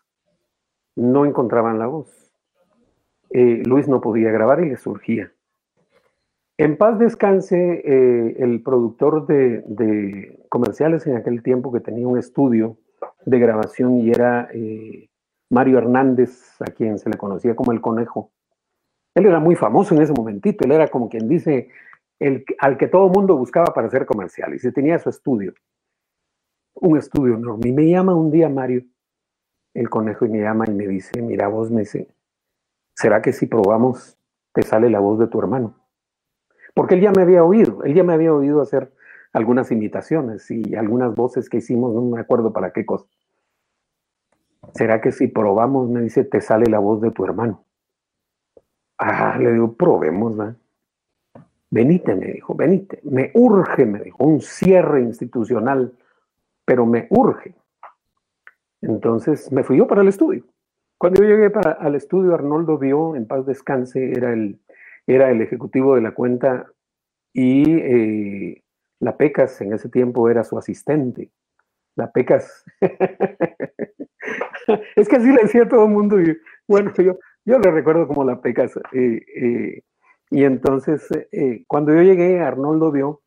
no encontraban la voz. Eh, Luis no podía grabar y le surgía. En paz descanse eh, el productor de, comerciales en aquel tiempo que tenía un estudio de grabación y era eh, Mario Hernández, a quien se le conocía como el conejo. Él era muy famoso en ese momentito, él era como quien dice, el, al que todo mundo buscaba para hacer comercial, y tenía su estudio, un estudio enorme. Y me llama un día Mario, el conejo, y me llama y me dice, mira vos, me dice, ¿será que si probamos te sale la voz de tu hermano? Porque él ya me había oído, él ya me había oído hacer algunas imitaciones y algunas voces que hicimos, no me acuerdo para qué cosa. ¿será que si probamos, me dice, te sale la voz de tu hermano? Ah, le digo, probemos, ¿verdad? Venite, me dijo, venite. Me urge, me dijo, un cierre institucional, pero me urge. Entonces me fui yo para el estudio. Cuando yo llegué para, al estudio, Arnoldo vio, en paz descanse, era el, era el ejecutivo de la cuenta y eh, la PECAS en ese tiempo era su asistente. La PECAS. es que así le decía a todo el mundo. Y, bueno, yo, yo le recuerdo como la PECAS. Eh, eh, y entonces, cuando yo llegué, Arnoldo vio,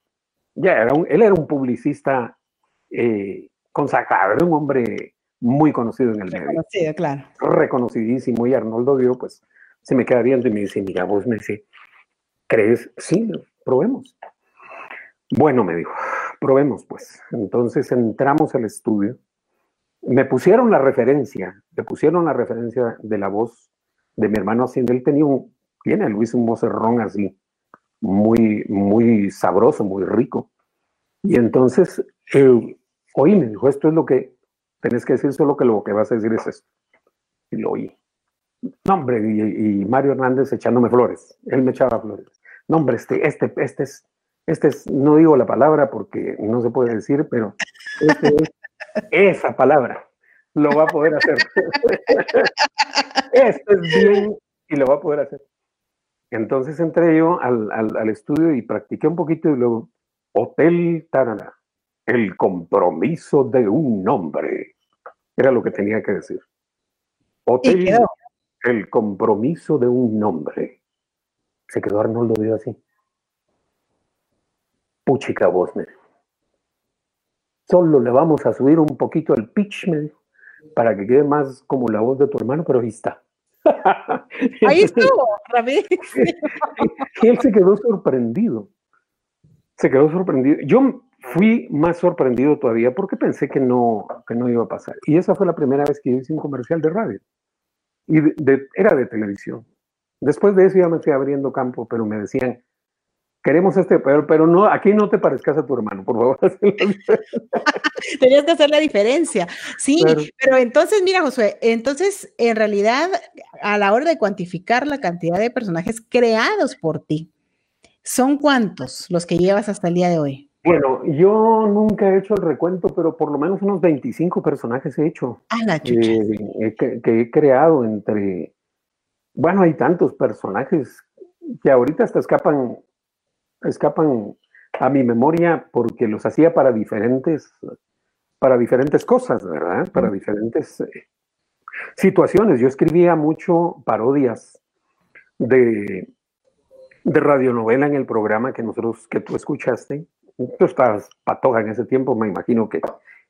ya era él era un publicista consagrado, era un hombre muy conocido en el medio. claro. Reconocidísimo. Y Arnoldo vio, pues, se me queda viendo y me dice, mira, vos me dice, ¿crees? Sí, probemos. Bueno, me dijo, probemos pues. Entonces entramos al estudio. Me pusieron la referencia, le pusieron la referencia de la voz de mi hermano haciendo. Él tenía un, tiene Luis un vocerrón así, muy, muy sabroso, muy rico. Y entonces, eh, oí, me dijo, esto es lo que tenés que decir, solo que lo que vas a decir es esto. Y lo oí. No, hombre, y, Mario Hernández echándome flores. Él me echaba flores. No, hombre, este, este, este es, este es, no digo la palabra porque no se puede decir, pero este es esa palabra. Lo va a poder hacer. Esto es bien y lo va a poder hacer. Entonces entré yo al, al, estudio y practiqué un poquito y luego, Hotel Tarana, el compromiso de un hombre. Era lo que tenía que decir. Hotel, el compromiso de un hombre. Se quedó Arnoldo dio así. Puchica voz, me Solo le vamos a subir un poquito el pitch, me para que quede más como la voz de tu hermano, pero ahí está. Ahí estuvo, Y él se quedó sorprendido. Se quedó sorprendido. Yo fui más sorprendido todavía porque pensé que no, que no iba a pasar. Y esa fue la primera vez que hice un comercial de radio. Y era de televisión. Después de eso ya me fui abriendo campo, pero me decían, queremos este, pero, pero no, aquí no te parezcas a tu hermano, por favor. Tenías que hacer la diferencia. Sí, pero entonces, mira, Josué, entonces, en realidad, a la hora de cuantificar la cantidad de personajes creados por ti, ¿son cuántos los que llevas hasta el día de hoy? Bueno, yo nunca he hecho el recuento, pero por lo menos unos 25 personajes he hecho. Ah, la eh, eh, que, he creado entre bueno, hay tantos personajes que ahorita hasta escapan, escapan a mi memoria porque los hacía para diferentes, para diferentes cosas, ¿verdad? Para diferentes eh, situaciones. Yo escribía mucho parodias de, de radionovela en el programa que nosotros, que tú escuchaste. Tú estabas patoja en ese tiempo, me imagino que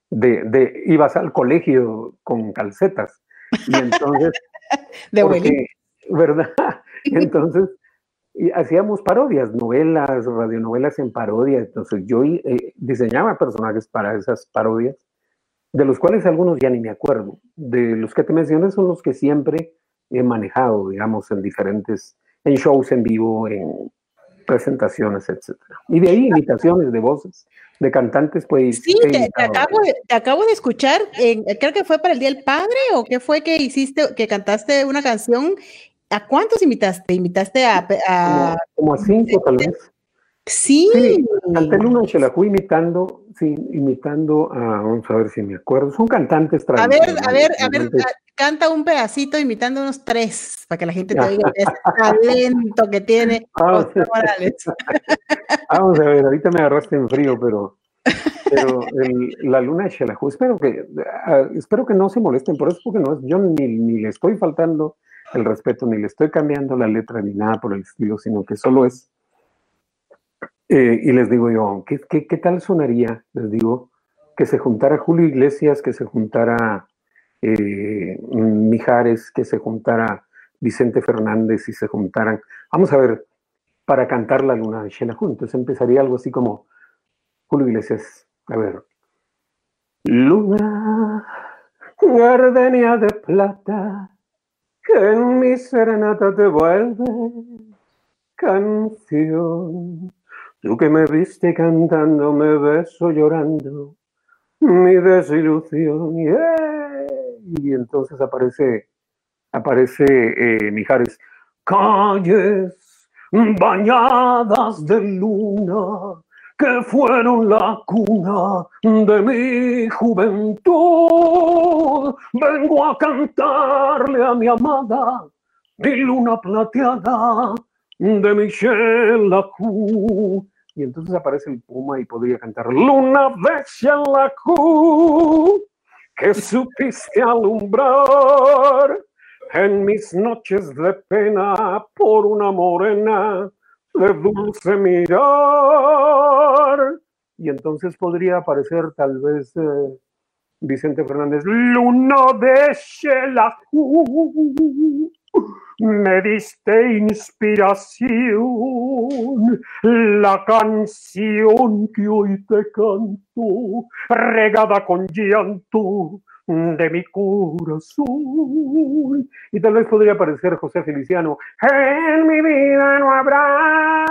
de, de ibas al colegio con calcetas. Y entonces. de ¿verdad? Entonces, hacíamos parodias, novelas, radionovelas en parodia. Entonces, yo eh, diseñaba personajes para esas parodias, de los cuales algunos ya ni me acuerdo. De los que te mencioné son los que siempre he manejado, digamos, en diferentes, en shows en vivo, en presentaciones, etc. Y de ahí imitaciones de voces, de cantantes, pues... Sí, te, acabo, de, te acabo, de, escuchar, creo que fue para el Día del Padre, o qué fue que hiciste, que cantaste una canción ¿A cuántos invitaste? ¿Invitaste a...? como, a cinco tal vez. Sí. sí canté en una Xelajú imitando, sí, imitando a, vamos a ver si me acuerdo, son cantantes A ver, a ver, a ver, canta un pedacito imitando unos tres, para que la gente te diga ese talento que tiene vamos, vamos a ver, ahorita me agarraste en frío, pero pero la luna de Xelajú, espero que, ah, espero que no se molesten por eso, porque no, yo ni, ni le estoy faltando el respeto, ni le estoy cambiando la letra ni nada por el estilo, sino que solo es. Eh, y les digo yo, ¿qué, ¿qué, tal sonaría? Les digo, que se juntara Julio Iglesias, que se juntara eh, Mijares, que se juntara Vicente Fernández y se juntaran, vamos a ver, para cantar la luna de Shela Entonces empezaría algo así como Julio Iglesias, a ver. Luna, gardenia de plata, que en mi serenata te vuelve canción. Tú que me viste cantando, me beso llorando, mi desilusión. y entonces aparece, aparece eh, Mijares. Calles bañadas de luna que fueron la cuna de mi juventud. Vengo a cantarle a mi amada mi luna plateada de Michel Lacou. Y entonces aparece el puma y podría cantar Luna de Lacou, que supiste alumbrar en mis noches de pena por una morena de dulce mirar. Y entonces podría aparecer tal vez eh, Vicente Fernández, Luna de Xelajú, me diste inspiración, la canción que hoy te canto, regada con llanto de mi corazón. Y tal vez podría aparecer José Feliciano, en mi vida no habrá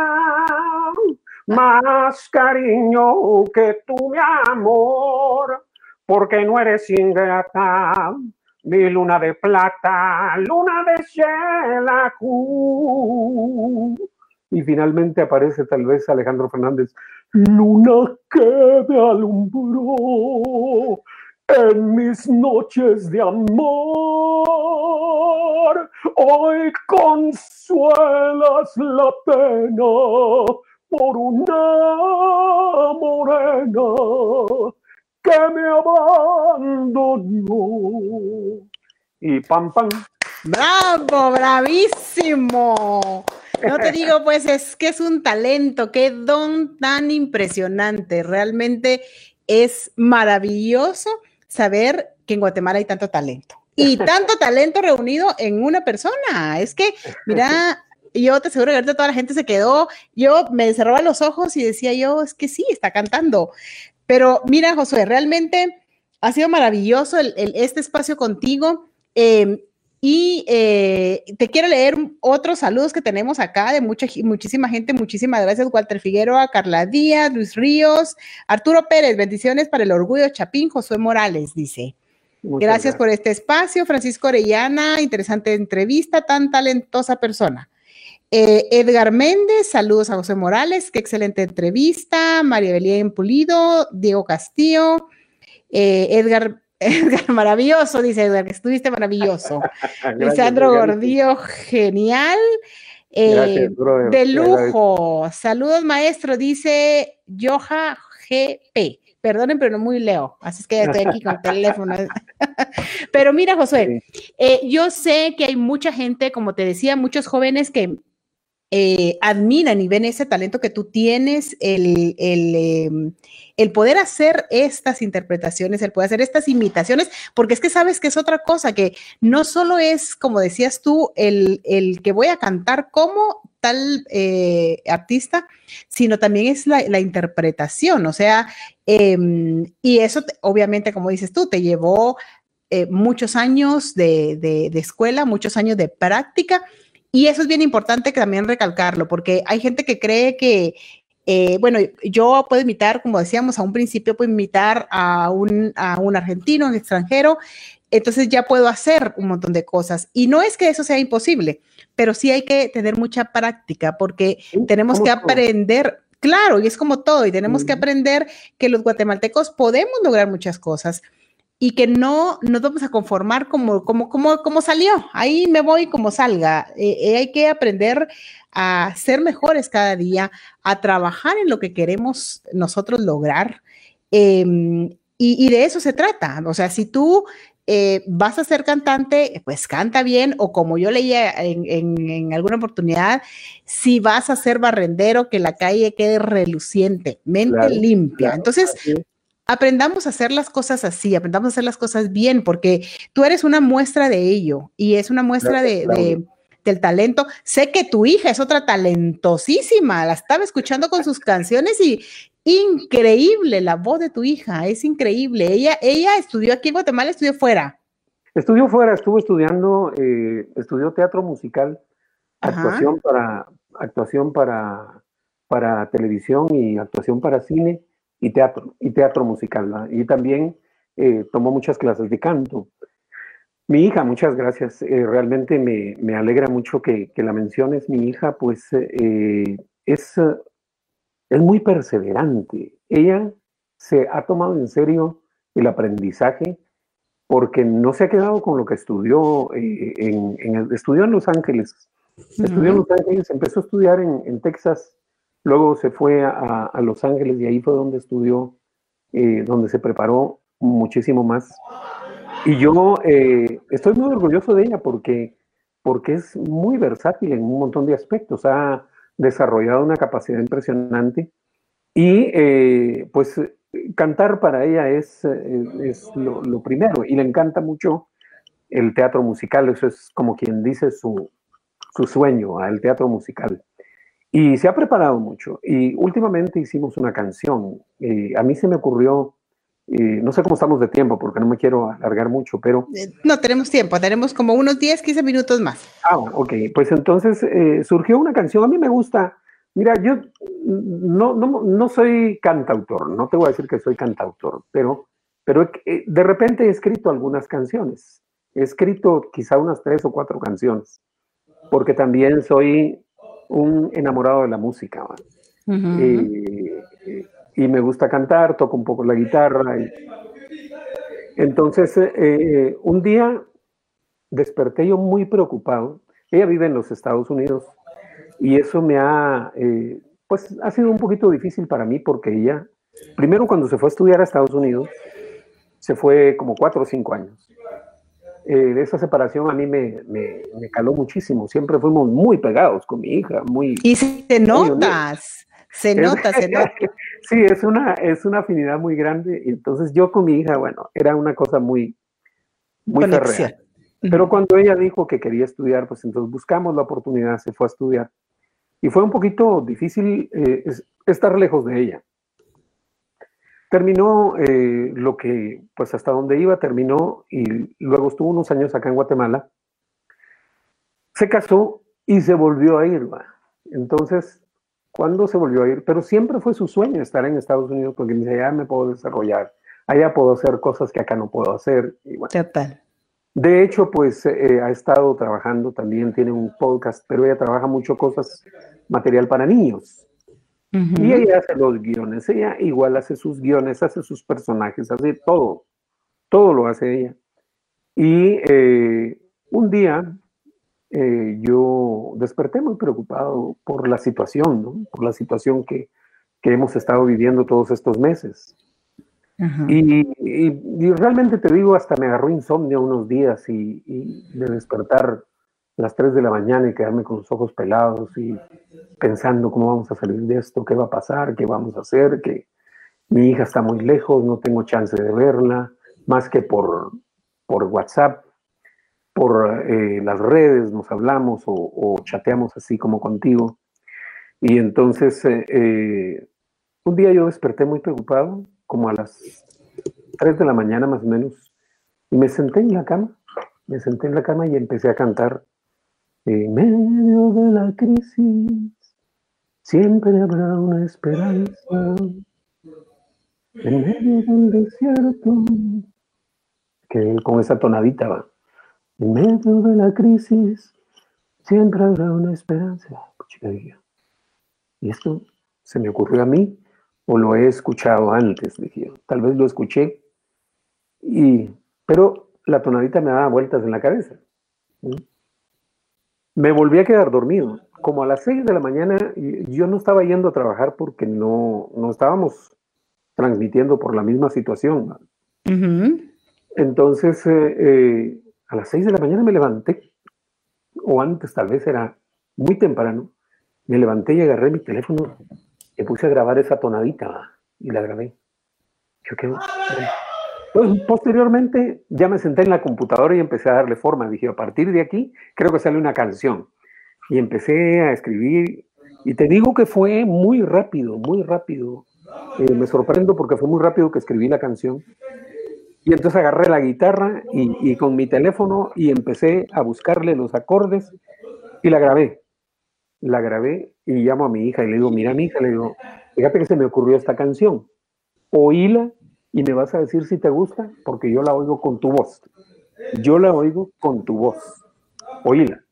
más cariño que tu mi amor, porque no eres ingrata mi luna de plata, luna de Xelajú. Y finalmente aparece tal vez Alejandro Fernández, luna que me alumbró en mis noches de amor. Hoy consuelas la pena por una morena que me abandonó. Y pam, pam. Bravo, bravísimo. No te digo, pues es que es un talento, qué don tan impresionante. Realmente es maravilloso saber que en Guatemala hay tanto talento. Y tanto talento reunido en una persona. Es que, mira, yo te aseguro que ahorita toda la gente se quedó, yo me cerraba los ojos y decía yo, es que sí, está cantando. Pero mira, Josué, realmente ha sido maravilloso este espacio contigo. Em, y eh, te quiero leer otros saludos que tenemos acá de mucha, muchísima gente. Muchísimas gracias, Walter Figueroa, Carla Díaz, Luis Ríos, Arturo Pérez. Bendiciones para el orgullo Chapín, Josué Morales, dice. Gracias, por este espacio, Francisco Orellana. Interesante entrevista, tan talentosa persona. Eh, Edgar Méndez, saludos a José Morales, qué excelente entrevista. María Belén Pulido, Diego Castillo, eh, Edgar, Edgar, maravilloso, dice Edgar, que estuviste maravilloso. Lisandro Gordillo, genial. Eh, de lujo. Saludos, maestro, dice Joja GP. Perdonen, pero no muy leo, así es que ya estoy aquí con el teléfono. pero mira, Josué, yo sé que hay mucha gente, como te decía, muchos jóvenes que eh, admiran y ven ese talento que tú tienes, el, em, el, poder hacer estas interpretaciones, el poder hacer estas imitaciones, porque es que sabes que es otra cosa, que no solo es, como decías tú, el, el que voy a cantar como tal eh, artista, sino también es la, interpretación, o sea, em, y eso obviamente, como dices tú, te llevó eh, muchos años de, de, escuela, muchos años de práctica y eso es bien importante también recalcarlo, porque hay gente que cree que, eh, bueno, yo puedo imitar, como decíamos, a un principio puedo imitar a un, a un argentino, un extranjero, entonces ya puedo hacer un montón de cosas. Y no es que eso sea imposible, pero sí hay que tener mucha práctica porque tenemos que aprender, claro, y es como todo, y tenemos que aprender que los guatemaltecos podemos lograr muchas cosas y que no nos vamos a conformar como, como, como, como salió. Ahí me voy como salga. Eh, eh, hay que aprender a ser mejores cada día, a trabajar en lo que queremos nosotros lograr. Em, y, de eso se trata. O sea, si tú eh, vas a ser cantante, pues canta bien, o como yo leía en, en, alguna oportunidad, si vas a ser barrendero, que la calle quede reluciente, mente limpia. Entonces, aprendamos a hacer las cosas así, aprendamos a hacer las cosas bien, porque tú eres una muestra de ello y es una muestra de, del talento. Sé que tu hija es otra talentosísima, la estaba escuchando con sus canciones y increíble la voz de tu hija, es increíble. Ella, ella estudió aquí en Guatemala, estudió fuera. Estudió fuera, estuvo estudiando, eh, estudió teatro musical, actuación para actuación para, para televisión y actuación para cine y teatro, y teatro musical. Y también eh, tomó muchas clases de canto. Mi hija, muchas gracias. Eh, realmente me, me, alegra mucho que, que, la menciones. Mi hija, pues, eh, es, es muy perseverante. Ella se ha tomado en serio el aprendizaje porque no se ha quedado con lo que estudió eh, en, en, estudió en Los Ángeles. Estudió en Los Ángeles, empezó a estudiar en, en Texas, luego se fue a, Los Ángeles y ahí fue donde estudió, donde se preparó muchísimo más. Y yo eh, estoy muy orgulloso de ella porque, porque es muy versátil en un montón de aspectos. Ha desarrollado una capacidad impresionante y eh, pues cantar para ella es, eh, es lo, lo, primero y le encanta mucho el teatro musical. Eso es como quien dice su, su sueño, el teatro musical. Y se ha preparado mucho. Y últimamente hicimos una canción. a mí se me ocurrió no sé cómo estamos de tiempo porque no me quiero alargar mucho, pero... Eh, no, tenemos tiempo, tenemos como unos 10, 15 minutos más. Ah, ok, pues entonces eh, surgió una canción, a mí me gusta, mira, yo no, no, no, soy cantautor, no te voy a decir que soy cantautor, pero, pero eh, de repente he escrito algunas canciones, he escrito quizá unas tres o cuatro canciones, porque también soy un enamorado de la música. Uh y me gusta cantar, toco un poco la guitarra. Y... Entonces, eh, eh, un día desperté yo muy preocupado. Ella vive en los Estados Unidos y eso me ha, eh, pues ha sido un poquito difícil para mí porque ella, primero cuando se fue a estudiar a Estados Unidos, se fue como cuatro o cinco años. Esa separación a mí me, me, me, caló muchísimo. Siempre fuimos muy pegados con mi hija, muy... Y si te notas, se nota, se nota. Sí, es una, es una afinidad muy grande. Entonces yo con mi hija, bueno, era una cosa muy, muy férrea. Pero cuando ella dijo que quería estudiar, pues entonces buscamos la oportunidad, se fue a estudiar. Y fue un poquito difícil eh, estar lejos de ella. Terminó eh, lo que, pues hasta donde iba, terminó y luego estuvo unos años acá en Guatemala. Se casó y se volvió a ir. ¿va? Entonces, ¿Cuándo se volvió a ir? Pero siempre fue su sueño estar en Estados Unidos porque dice, allá me puedo desarrollar, allá puedo hacer cosas que acá no puedo hacer. Y Total. De hecho, pues eh, ha estado trabajando también, tiene un podcast, pero ella trabaja mucho cosas, material para niños. Y ella hace los guiones, ella igual hace sus guiones, hace sus personajes, hace todo, todo lo hace ella. Y eh, un día eh, yo desperté muy preocupado por la situación, ¿no? por la situación que, que, hemos estado viviendo todos estos meses. Y, y, realmente te digo, hasta me agarró insomnio unos días y, y, de despertar las 3 de la mañana y quedarme con los ojos pelados y pensando cómo vamos a salir de esto, qué va a pasar, qué vamos a hacer, que mi hija está muy lejos, no tengo chance de verla, más que por, por WhatsApp por eh, las redes, nos hablamos o, chateamos así como contigo. Y entonces, eh, eh, un día yo desperté muy preocupado, como a las 3 de la mañana más o menos, y me senté en la cama, me senté en la cama y empecé a cantar. En medio de la crisis, siempre habrá una esperanza. En medio del desierto, que con esa tonadita va. En medio de la crisis siempre habrá una esperanza. Y esto se me ocurrió a mí o lo he escuchado antes, dije Tal vez lo escuché, y, pero la tonadita me daba vueltas en la cabeza. Me volví a quedar dormido. Como a las seis de la mañana, yo no estaba yendo a trabajar porque no, no estábamos transmitiendo por la misma situación. Entonces, eh, eh, a las 6 de la mañana me levanté, o antes tal vez era muy temprano, me levanté y agarré mi teléfono y puse a grabar esa tonadita y la grabé. Yo qué, pues, posteriormente ya me senté en la computadora y empecé a darle forma. Dije, a partir de aquí creo que sale una canción. Y empecé a escribir y te digo que fue muy rápido, muy rápido. Eh, me sorprendo porque fue muy rápido que escribí la canción. Y entonces agarré la guitarra y, con mi teléfono y empecé a buscarle los acordes y la grabé. La grabé y llamo a mi hija y le digo, mira mi hija, le digo, fíjate que se me ocurrió esta canción. Oíla y me vas a decir si te gusta, porque yo la oigo con tu voz. yo la oigo con tu voz. Oíla.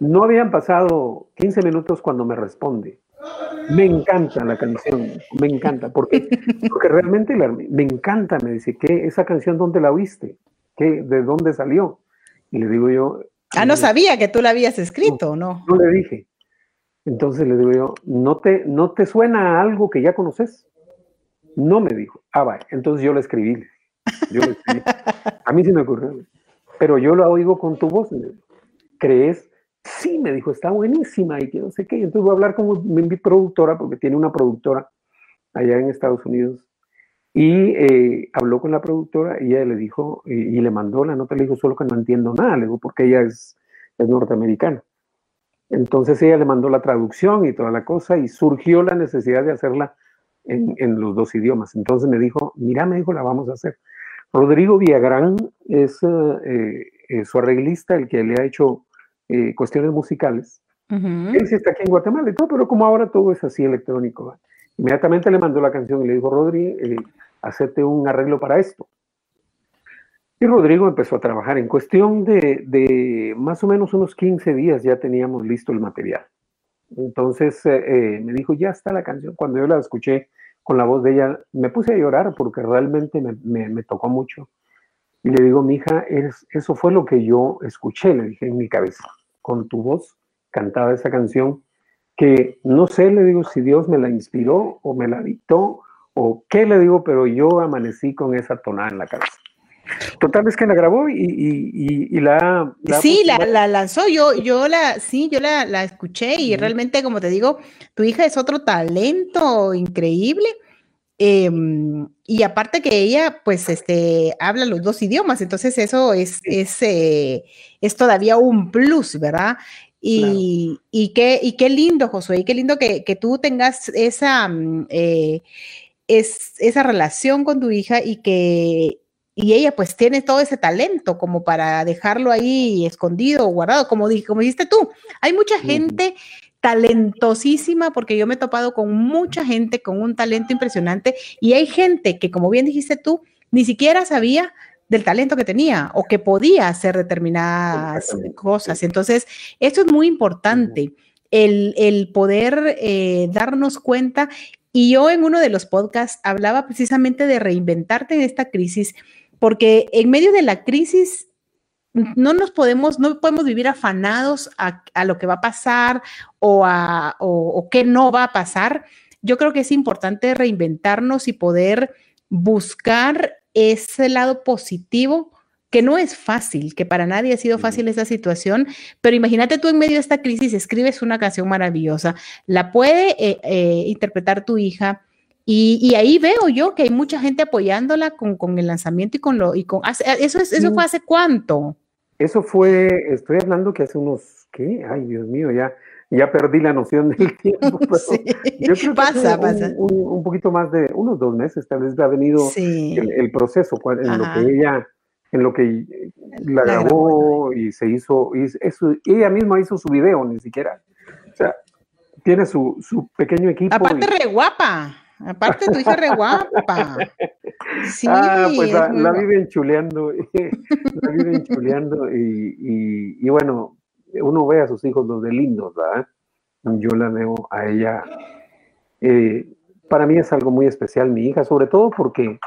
No habían pasado 15 minutos cuando me responde. Me encanta la canción, me encanta, porque, porque realmente me encanta, me dice, ¿qué, esa canción dónde la oíste? ¿Qué, ¿De dónde salió? Y le digo yo... Ah, no sabía que tú la habías escrito, ¿no? No, le dije. Entonces le digo yo, ¿no te, ¿no te suena a algo que ya conoces? No me dijo. Ah, vaya. Entonces yo le escribí. Yo le escribí. a mí sí me ocurrió. Pero yo la oigo con tu voz. ¿Crees? Sí, me dijo, está buenísima y que no sé qué. Entonces voy a hablar con mi productora, porque tiene una productora allá en Estados Unidos. Y eh, habló con la productora y ella le dijo, y, le mandó la nota, le dijo, solo que no entiendo nada, le digo, porque ella es, es norteamericana. Entonces ella le mandó la traducción y toda la cosa y surgió la necesidad de hacerla en, en los dos idiomas. Entonces me dijo, mira, me dijo, la vamos a hacer. Rodrigo Villagrán es eh, eh, su arreglista, el que le ha hecho eh, cuestiones musicales. Él sí está aquí en Guatemala y todo, pero como ahora todo es así electrónico. Inmediatamente le mandó la canción y le dijo, Rodri, eh, hacete un arreglo para esto. Y Rodrigo empezó a trabajar. En cuestión de, de, más o menos unos 15 días ya teníamos listo el material. Entonces eh, me dijo, ya está la canción. Cuando yo la escuché con la voz de ella, me puse a llorar porque realmente me, tocó mucho. Y le digo, mi hija, eso fue lo que yo escuché, le dije en mi cabeza, con tu voz cantaba esa canción, que no sé, le digo, si Dios me la inspiró o me la dictó o qué le digo, pero yo amanecí con esa tonada en la cabeza. Total es que la grabó y, y, la, Sí, la, lanzó, yo, yo la, sí, yo la, la escuché y realmente, como te digo, tu hija es otro talento increíble Em, y aparte que ella, pues, este, habla los dos idiomas, entonces eso es, es, eh, es todavía un plus, ¿verdad? Y, y, qué, y qué lindo, Josué, y qué lindo que, que tú tengas esa, mm, eh, es, esa relación con tu hija y que y ella pues tiene todo ese talento como para dejarlo ahí escondido o guardado, como, como dijiste tú. Hay mucha gente talentosísima, porque yo me he topado con mucha gente con un talento impresionante y hay gente que, como bien dijiste tú, ni siquiera sabía del talento que tenía o que podía hacer determinadas cosas. Entonces, esto es muy importante, el, poder eh, darnos cuenta. Y yo en uno de los podcasts hablaba precisamente de reinventarte en esta crisis, porque en medio de la crisis no nos podemos, no podemos vivir afanados a, lo que va a pasar o a o, qué no va a pasar. Yo creo que es importante reinventarnos y poder buscar ese lado positivo que no es fácil, que para nadie ha sido fácil esa situación, pero imagínate tú en medio de esta crisis escribes una canción maravillosa, la puede eh, eh, interpretar tu hija, y, ahí veo yo que hay mucha gente apoyándola con, el lanzamiento y con lo y con eso es, eso fue hace cuánto eso fue, estoy hablando que hace unos, ¿qué? Ay, Dios mío, ya, ya perdí la noción del tiempo. Yo creo pasa, pasa. Un, poquito más de unos dos meses, tal vez ha venido el, proceso en lo que ella, en lo que la, grabó y se hizo, y eso, ella misma hizo su video, ni siquiera. O sea, tiene su, su pequeño equipo. Aparte, re guapa. Aparte, tu hija re guapa. Sí, ah, pues la, viven chuleando, la viven chuleando y, y, bueno, uno ve a sus hijos los de lindos, ¿verdad? Yo la veo a ella. Eh, para mí es algo muy especial mi hija, sobre todo porque,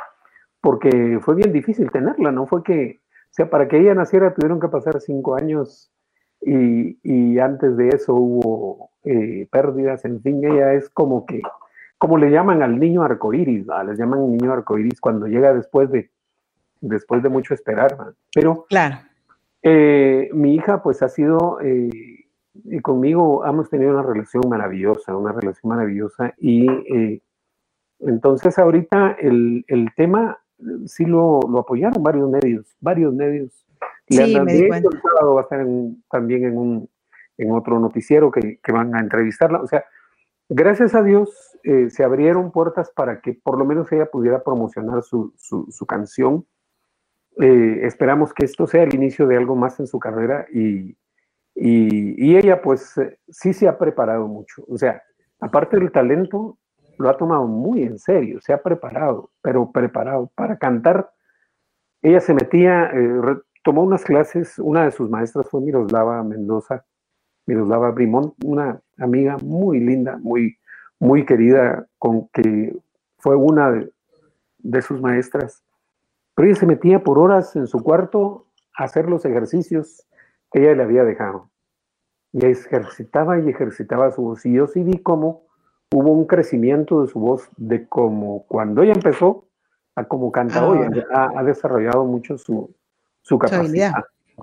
porque fue bien difícil tenerla, ¿no? Fue que, o sea, para que ella naciera tuvieron que pasar cinco años y, y antes de eso hubo eh, pérdidas, en fin, ella es como que como le llaman al niño arcoíris, les llaman niño arcoíris cuando llega después de, después de mucho esperar. Pero claro. Eh, mi hija pues ha sido, eh, y conmigo hemos tenido una relación maravillosa, una relación maravillosa y eh, entonces ahorita el, el, tema sí lo, lo, apoyaron varios medios, varios medios. Sí, me di cuenta. El sábado va a estar también en, un, en otro noticiero que, que van a entrevistarla. O sea, gracias a Dios eh, se abrieron puertas para que por lo menos ella pudiera promocionar su, su, canción. Eh, esperamos que esto sea el inicio de algo más en su carrera y, y, ella pues eh, sí se ha preparado mucho. O sea, aparte del talento, lo ha tomado muy en serio, se ha preparado, pero preparado para cantar ella se metía, tomó unas clases, una de sus maestras fue Miroslava Mendoza, Miroslava Brimón, una amiga muy linda, muy, muy querida, con que fue una de, de sus maestras. Pero ella se metía por horas en su cuarto a hacer los ejercicios que ella le había dejado. Y ejercitaba y ejercitaba su voz. Y yo sí vi cómo hubo un crecimiento de su voz, de como cuando ella empezó a como canta hoy. Ah. Ha, desarrollado mucho su, su capacidad.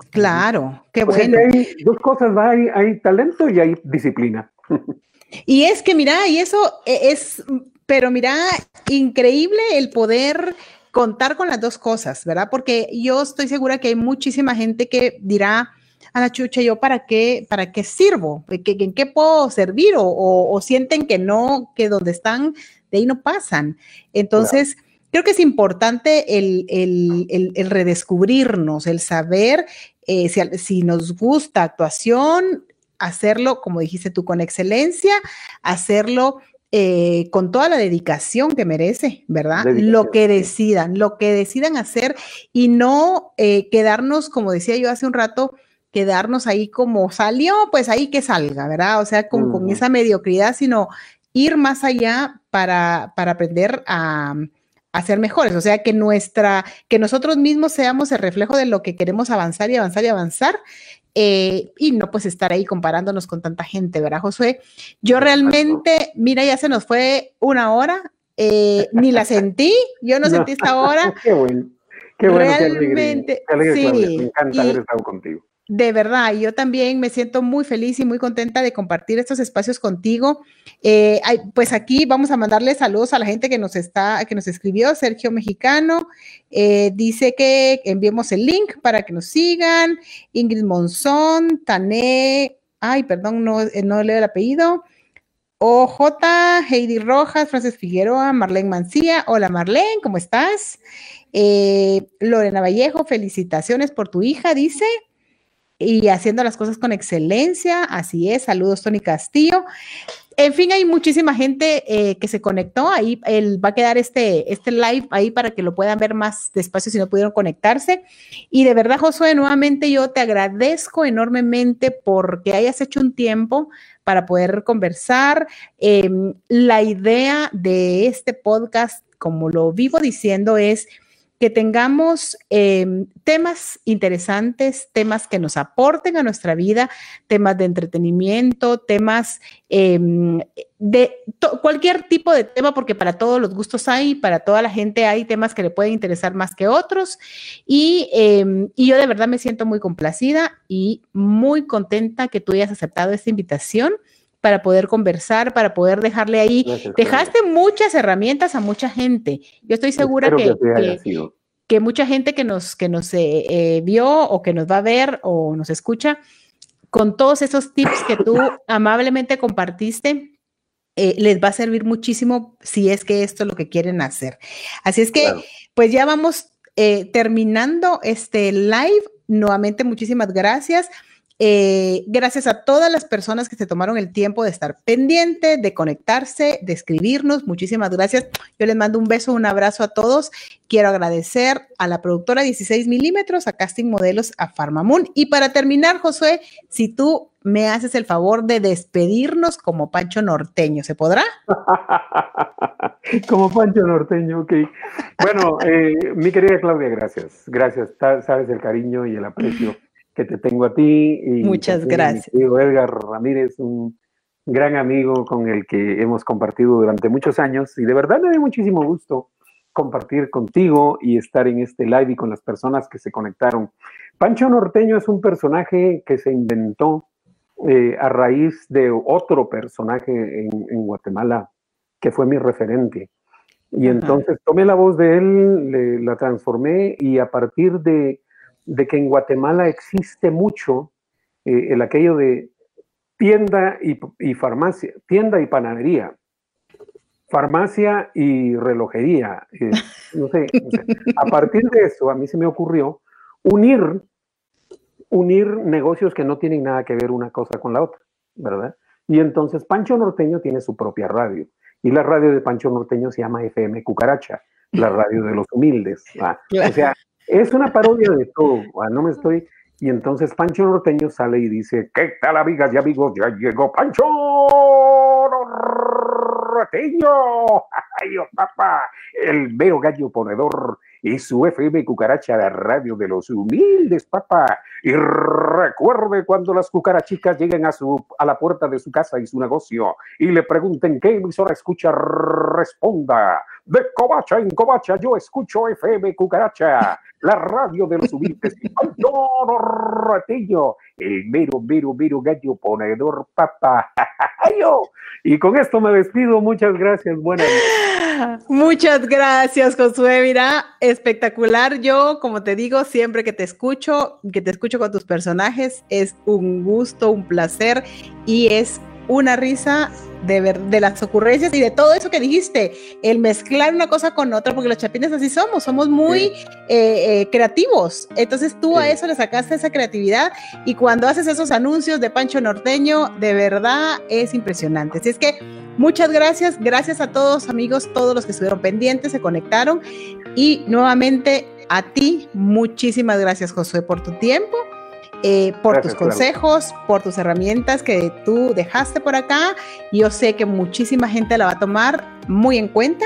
Claro, qué bueno. hay dos cosas, hay, hay talento y hay disciplina. Y es que, mira, y eso e, es, pero mira, increíble el poder contar con las dos cosas, ¿verdad? Porque yo estoy segura que hay muchísima gente que dirá, a la chucha, ¿yo para qué, para qué sirvo? ¿En qué puedo servir? O, sienten que no, que donde están, de ahí no pasan. Entonces, creo que es importante el, redescubrirnos, el saber eh, si, nos gusta actuación, hacerlo, como dijiste tú, con excelencia, hacerlo eh, con toda la dedicación que merece, ¿verdad? Lo que decidan, lo que decidan hacer y no eh, quedarnos, como decía yo hace un rato, quedarnos ahí como salió, pues ahí que salga, ¿verdad? O sea, con, con esa mediocridad, sino ir más allá para, para aprender a, a, ser mejores. O sea, que nuestra, que nosotros mismos seamos el reflejo de lo que queremos avanzar y avanzar y avanzar. Eh, y no pues estar ahí comparándonos con tanta gente, ¿verdad, Josué? Yo realmente, mira, ya se nos fue una hora, eh, ni la sentí, yo no, sentí esta hora. Qué bueno. Qué bueno, realmente, sí, me encanta haber estado contigo. De verdad, yo también me siento muy feliz y muy contenta de compartir estos espacios contigo. Eh, pues aquí vamos a mandarle saludos a la gente que nos está, que nos escribió, Sergio Mexicano, eh, dice que enviemos el link para que nos sigan. Ingrid Monzón, Tané, ay, perdón, no, eh, no leo el apellido. OJ, Heidi Rojas, Frances Figueroa, Marlene Mancía. Hola Marlene, ¿cómo estás? Lorena Vallejo, felicitaciones por tu hija, dice y haciendo las cosas con excelencia. Así es. Saludos, Tony Castillo. En fin, hay muchísima gente eh, que se conectó. Ahí va a quedar este, este live ahí para que lo puedan ver más despacio si no pudieron conectarse. Y de verdad, Josué, nuevamente yo te agradezco enormemente porque hayas hecho un tiempo para poder conversar. Em, la idea de este podcast, como lo vivo diciendo, es que tengamos em, temas interesantes, temas que nos aporten a nuestra vida, temas de entretenimiento, temas em, de cualquier tipo de tema, porque para todos los gustos hay, para toda la gente hay temas que le pueden interesar más que otros. Y, em, y yo de verdad me siento muy complacida y muy contenta que tú hayas aceptado esta invitación para poder conversar, para poder dejarle ahí. Dejaste muchas herramientas a mucha gente. Yo estoy segura que, que, mucha gente que nos, que nos eh, eh, vio o que nos va a ver o nos escucha, con todos esos tips que tú amablemente compartiste, eh, les va a servir muchísimo si es que esto es lo que quieren hacer. Así es que, pues ya vamos terminando este live. Nuevamente, muchísimas gracias. Eh, gracias a todas las personas que se tomaron el tiempo de estar pendiente, de conectarse, de escribirnos. Muchísimas gracias. Yo les mando un beso, un abrazo a todos. Quiero agradecer a la productora 16 milímetros, a Casting Modelos, a Farmamoon. Y para terminar, Josué, si tú me haces el favor de despedirnos como Pancho Norteño, ¿se podrá? como Pancho Norteño, ok. Bueno, eh, mi querida Claudia, gracias. Gracias. Sabes el cariño y el aprecio que te tengo a ti. Y Muchas gracias. Digo Edgar Ramírez, un gran amigo con el que hemos compartido durante muchos años y de verdad me da muchísimo gusto compartir contigo y estar en este live y con las personas que se conectaron. Pancho Norteño es un personaje que se inventó eh, a raíz de otro personaje en, Guatemala que fue mi referente. Y entonces tomé la voz de él, la transformé y a partir de de que en Guatemala existe mucho eh, el aquello de tienda y, farmacia, tienda y panadería, farmacia y relojería. Eh, no, sé, A partir de eso, a mí se me ocurrió unir, unir negocios que no tienen nada que ver una cosa con la otra, ¿verdad? Y entonces Pancho Norteño tiene su propia radio. Y la radio de Pancho Norteño se llama FM Cucaracha, la radio de los humildes. O sea, Es una parodia de todo, ah, no me estoy... Y entonces Pancho Norteño sale y dice, ¿qué tal amigas y amigos? Ya llegó Pancho Norteño. Ay, oh, papá, el mero gallo ponedor y su FM Cucaracha, la radio de los humildes, papá. Y recuerde cuando las cucarachicas lleguen a, su, a la puerta de su casa y su negocio y le pregunten qué emisora escucha, responda. De Covacha en Covacha yo escucho FM Cucaracha, la radio de los humildes. Ratillo, el mero, mero, mero gallo ponedor, papá. Y con esto me despido. Muchas gracias. Buenas noches. Muchas gracias, Josué. Mira, espectacular. Yo, como te digo, siempre que te escucho, que te escucho con tus personajes, es un gusto, un placer y es una risa de, ver, de las ocurrencias y de todo eso que dijiste, el mezclar una cosa con otra, porque los chapines así somos, somos muy eh, eh, creativos. Entonces tú a eso le sacaste esa creatividad y cuando haces esos anuncios de Pancho Norteño, de verdad es impresionante. Así es que muchas gracias, gracias a todos amigos, todos los que estuvieron pendientes, se conectaron y nuevamente a ti, muchísimas gracias Josué por tu tiempo eh, por tus consejos, por tus herramientas que tú dejaste por acá. Yo sé que muchísima gente la va a tomar muy en cuenta.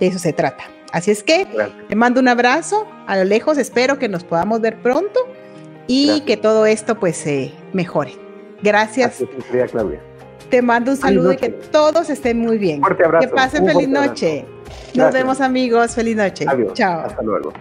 De eso se trata. Así es que te mando un abrazo a lo lejos. Espero que nos podamos ver pronto y que todo esto pues se mejore. Gracias. Te mando un saludo y que todos estén muy bien. Que pasen feliz noche. Nos vemos amigos. Feliz noche. Adiós. Chao. Hasta luego.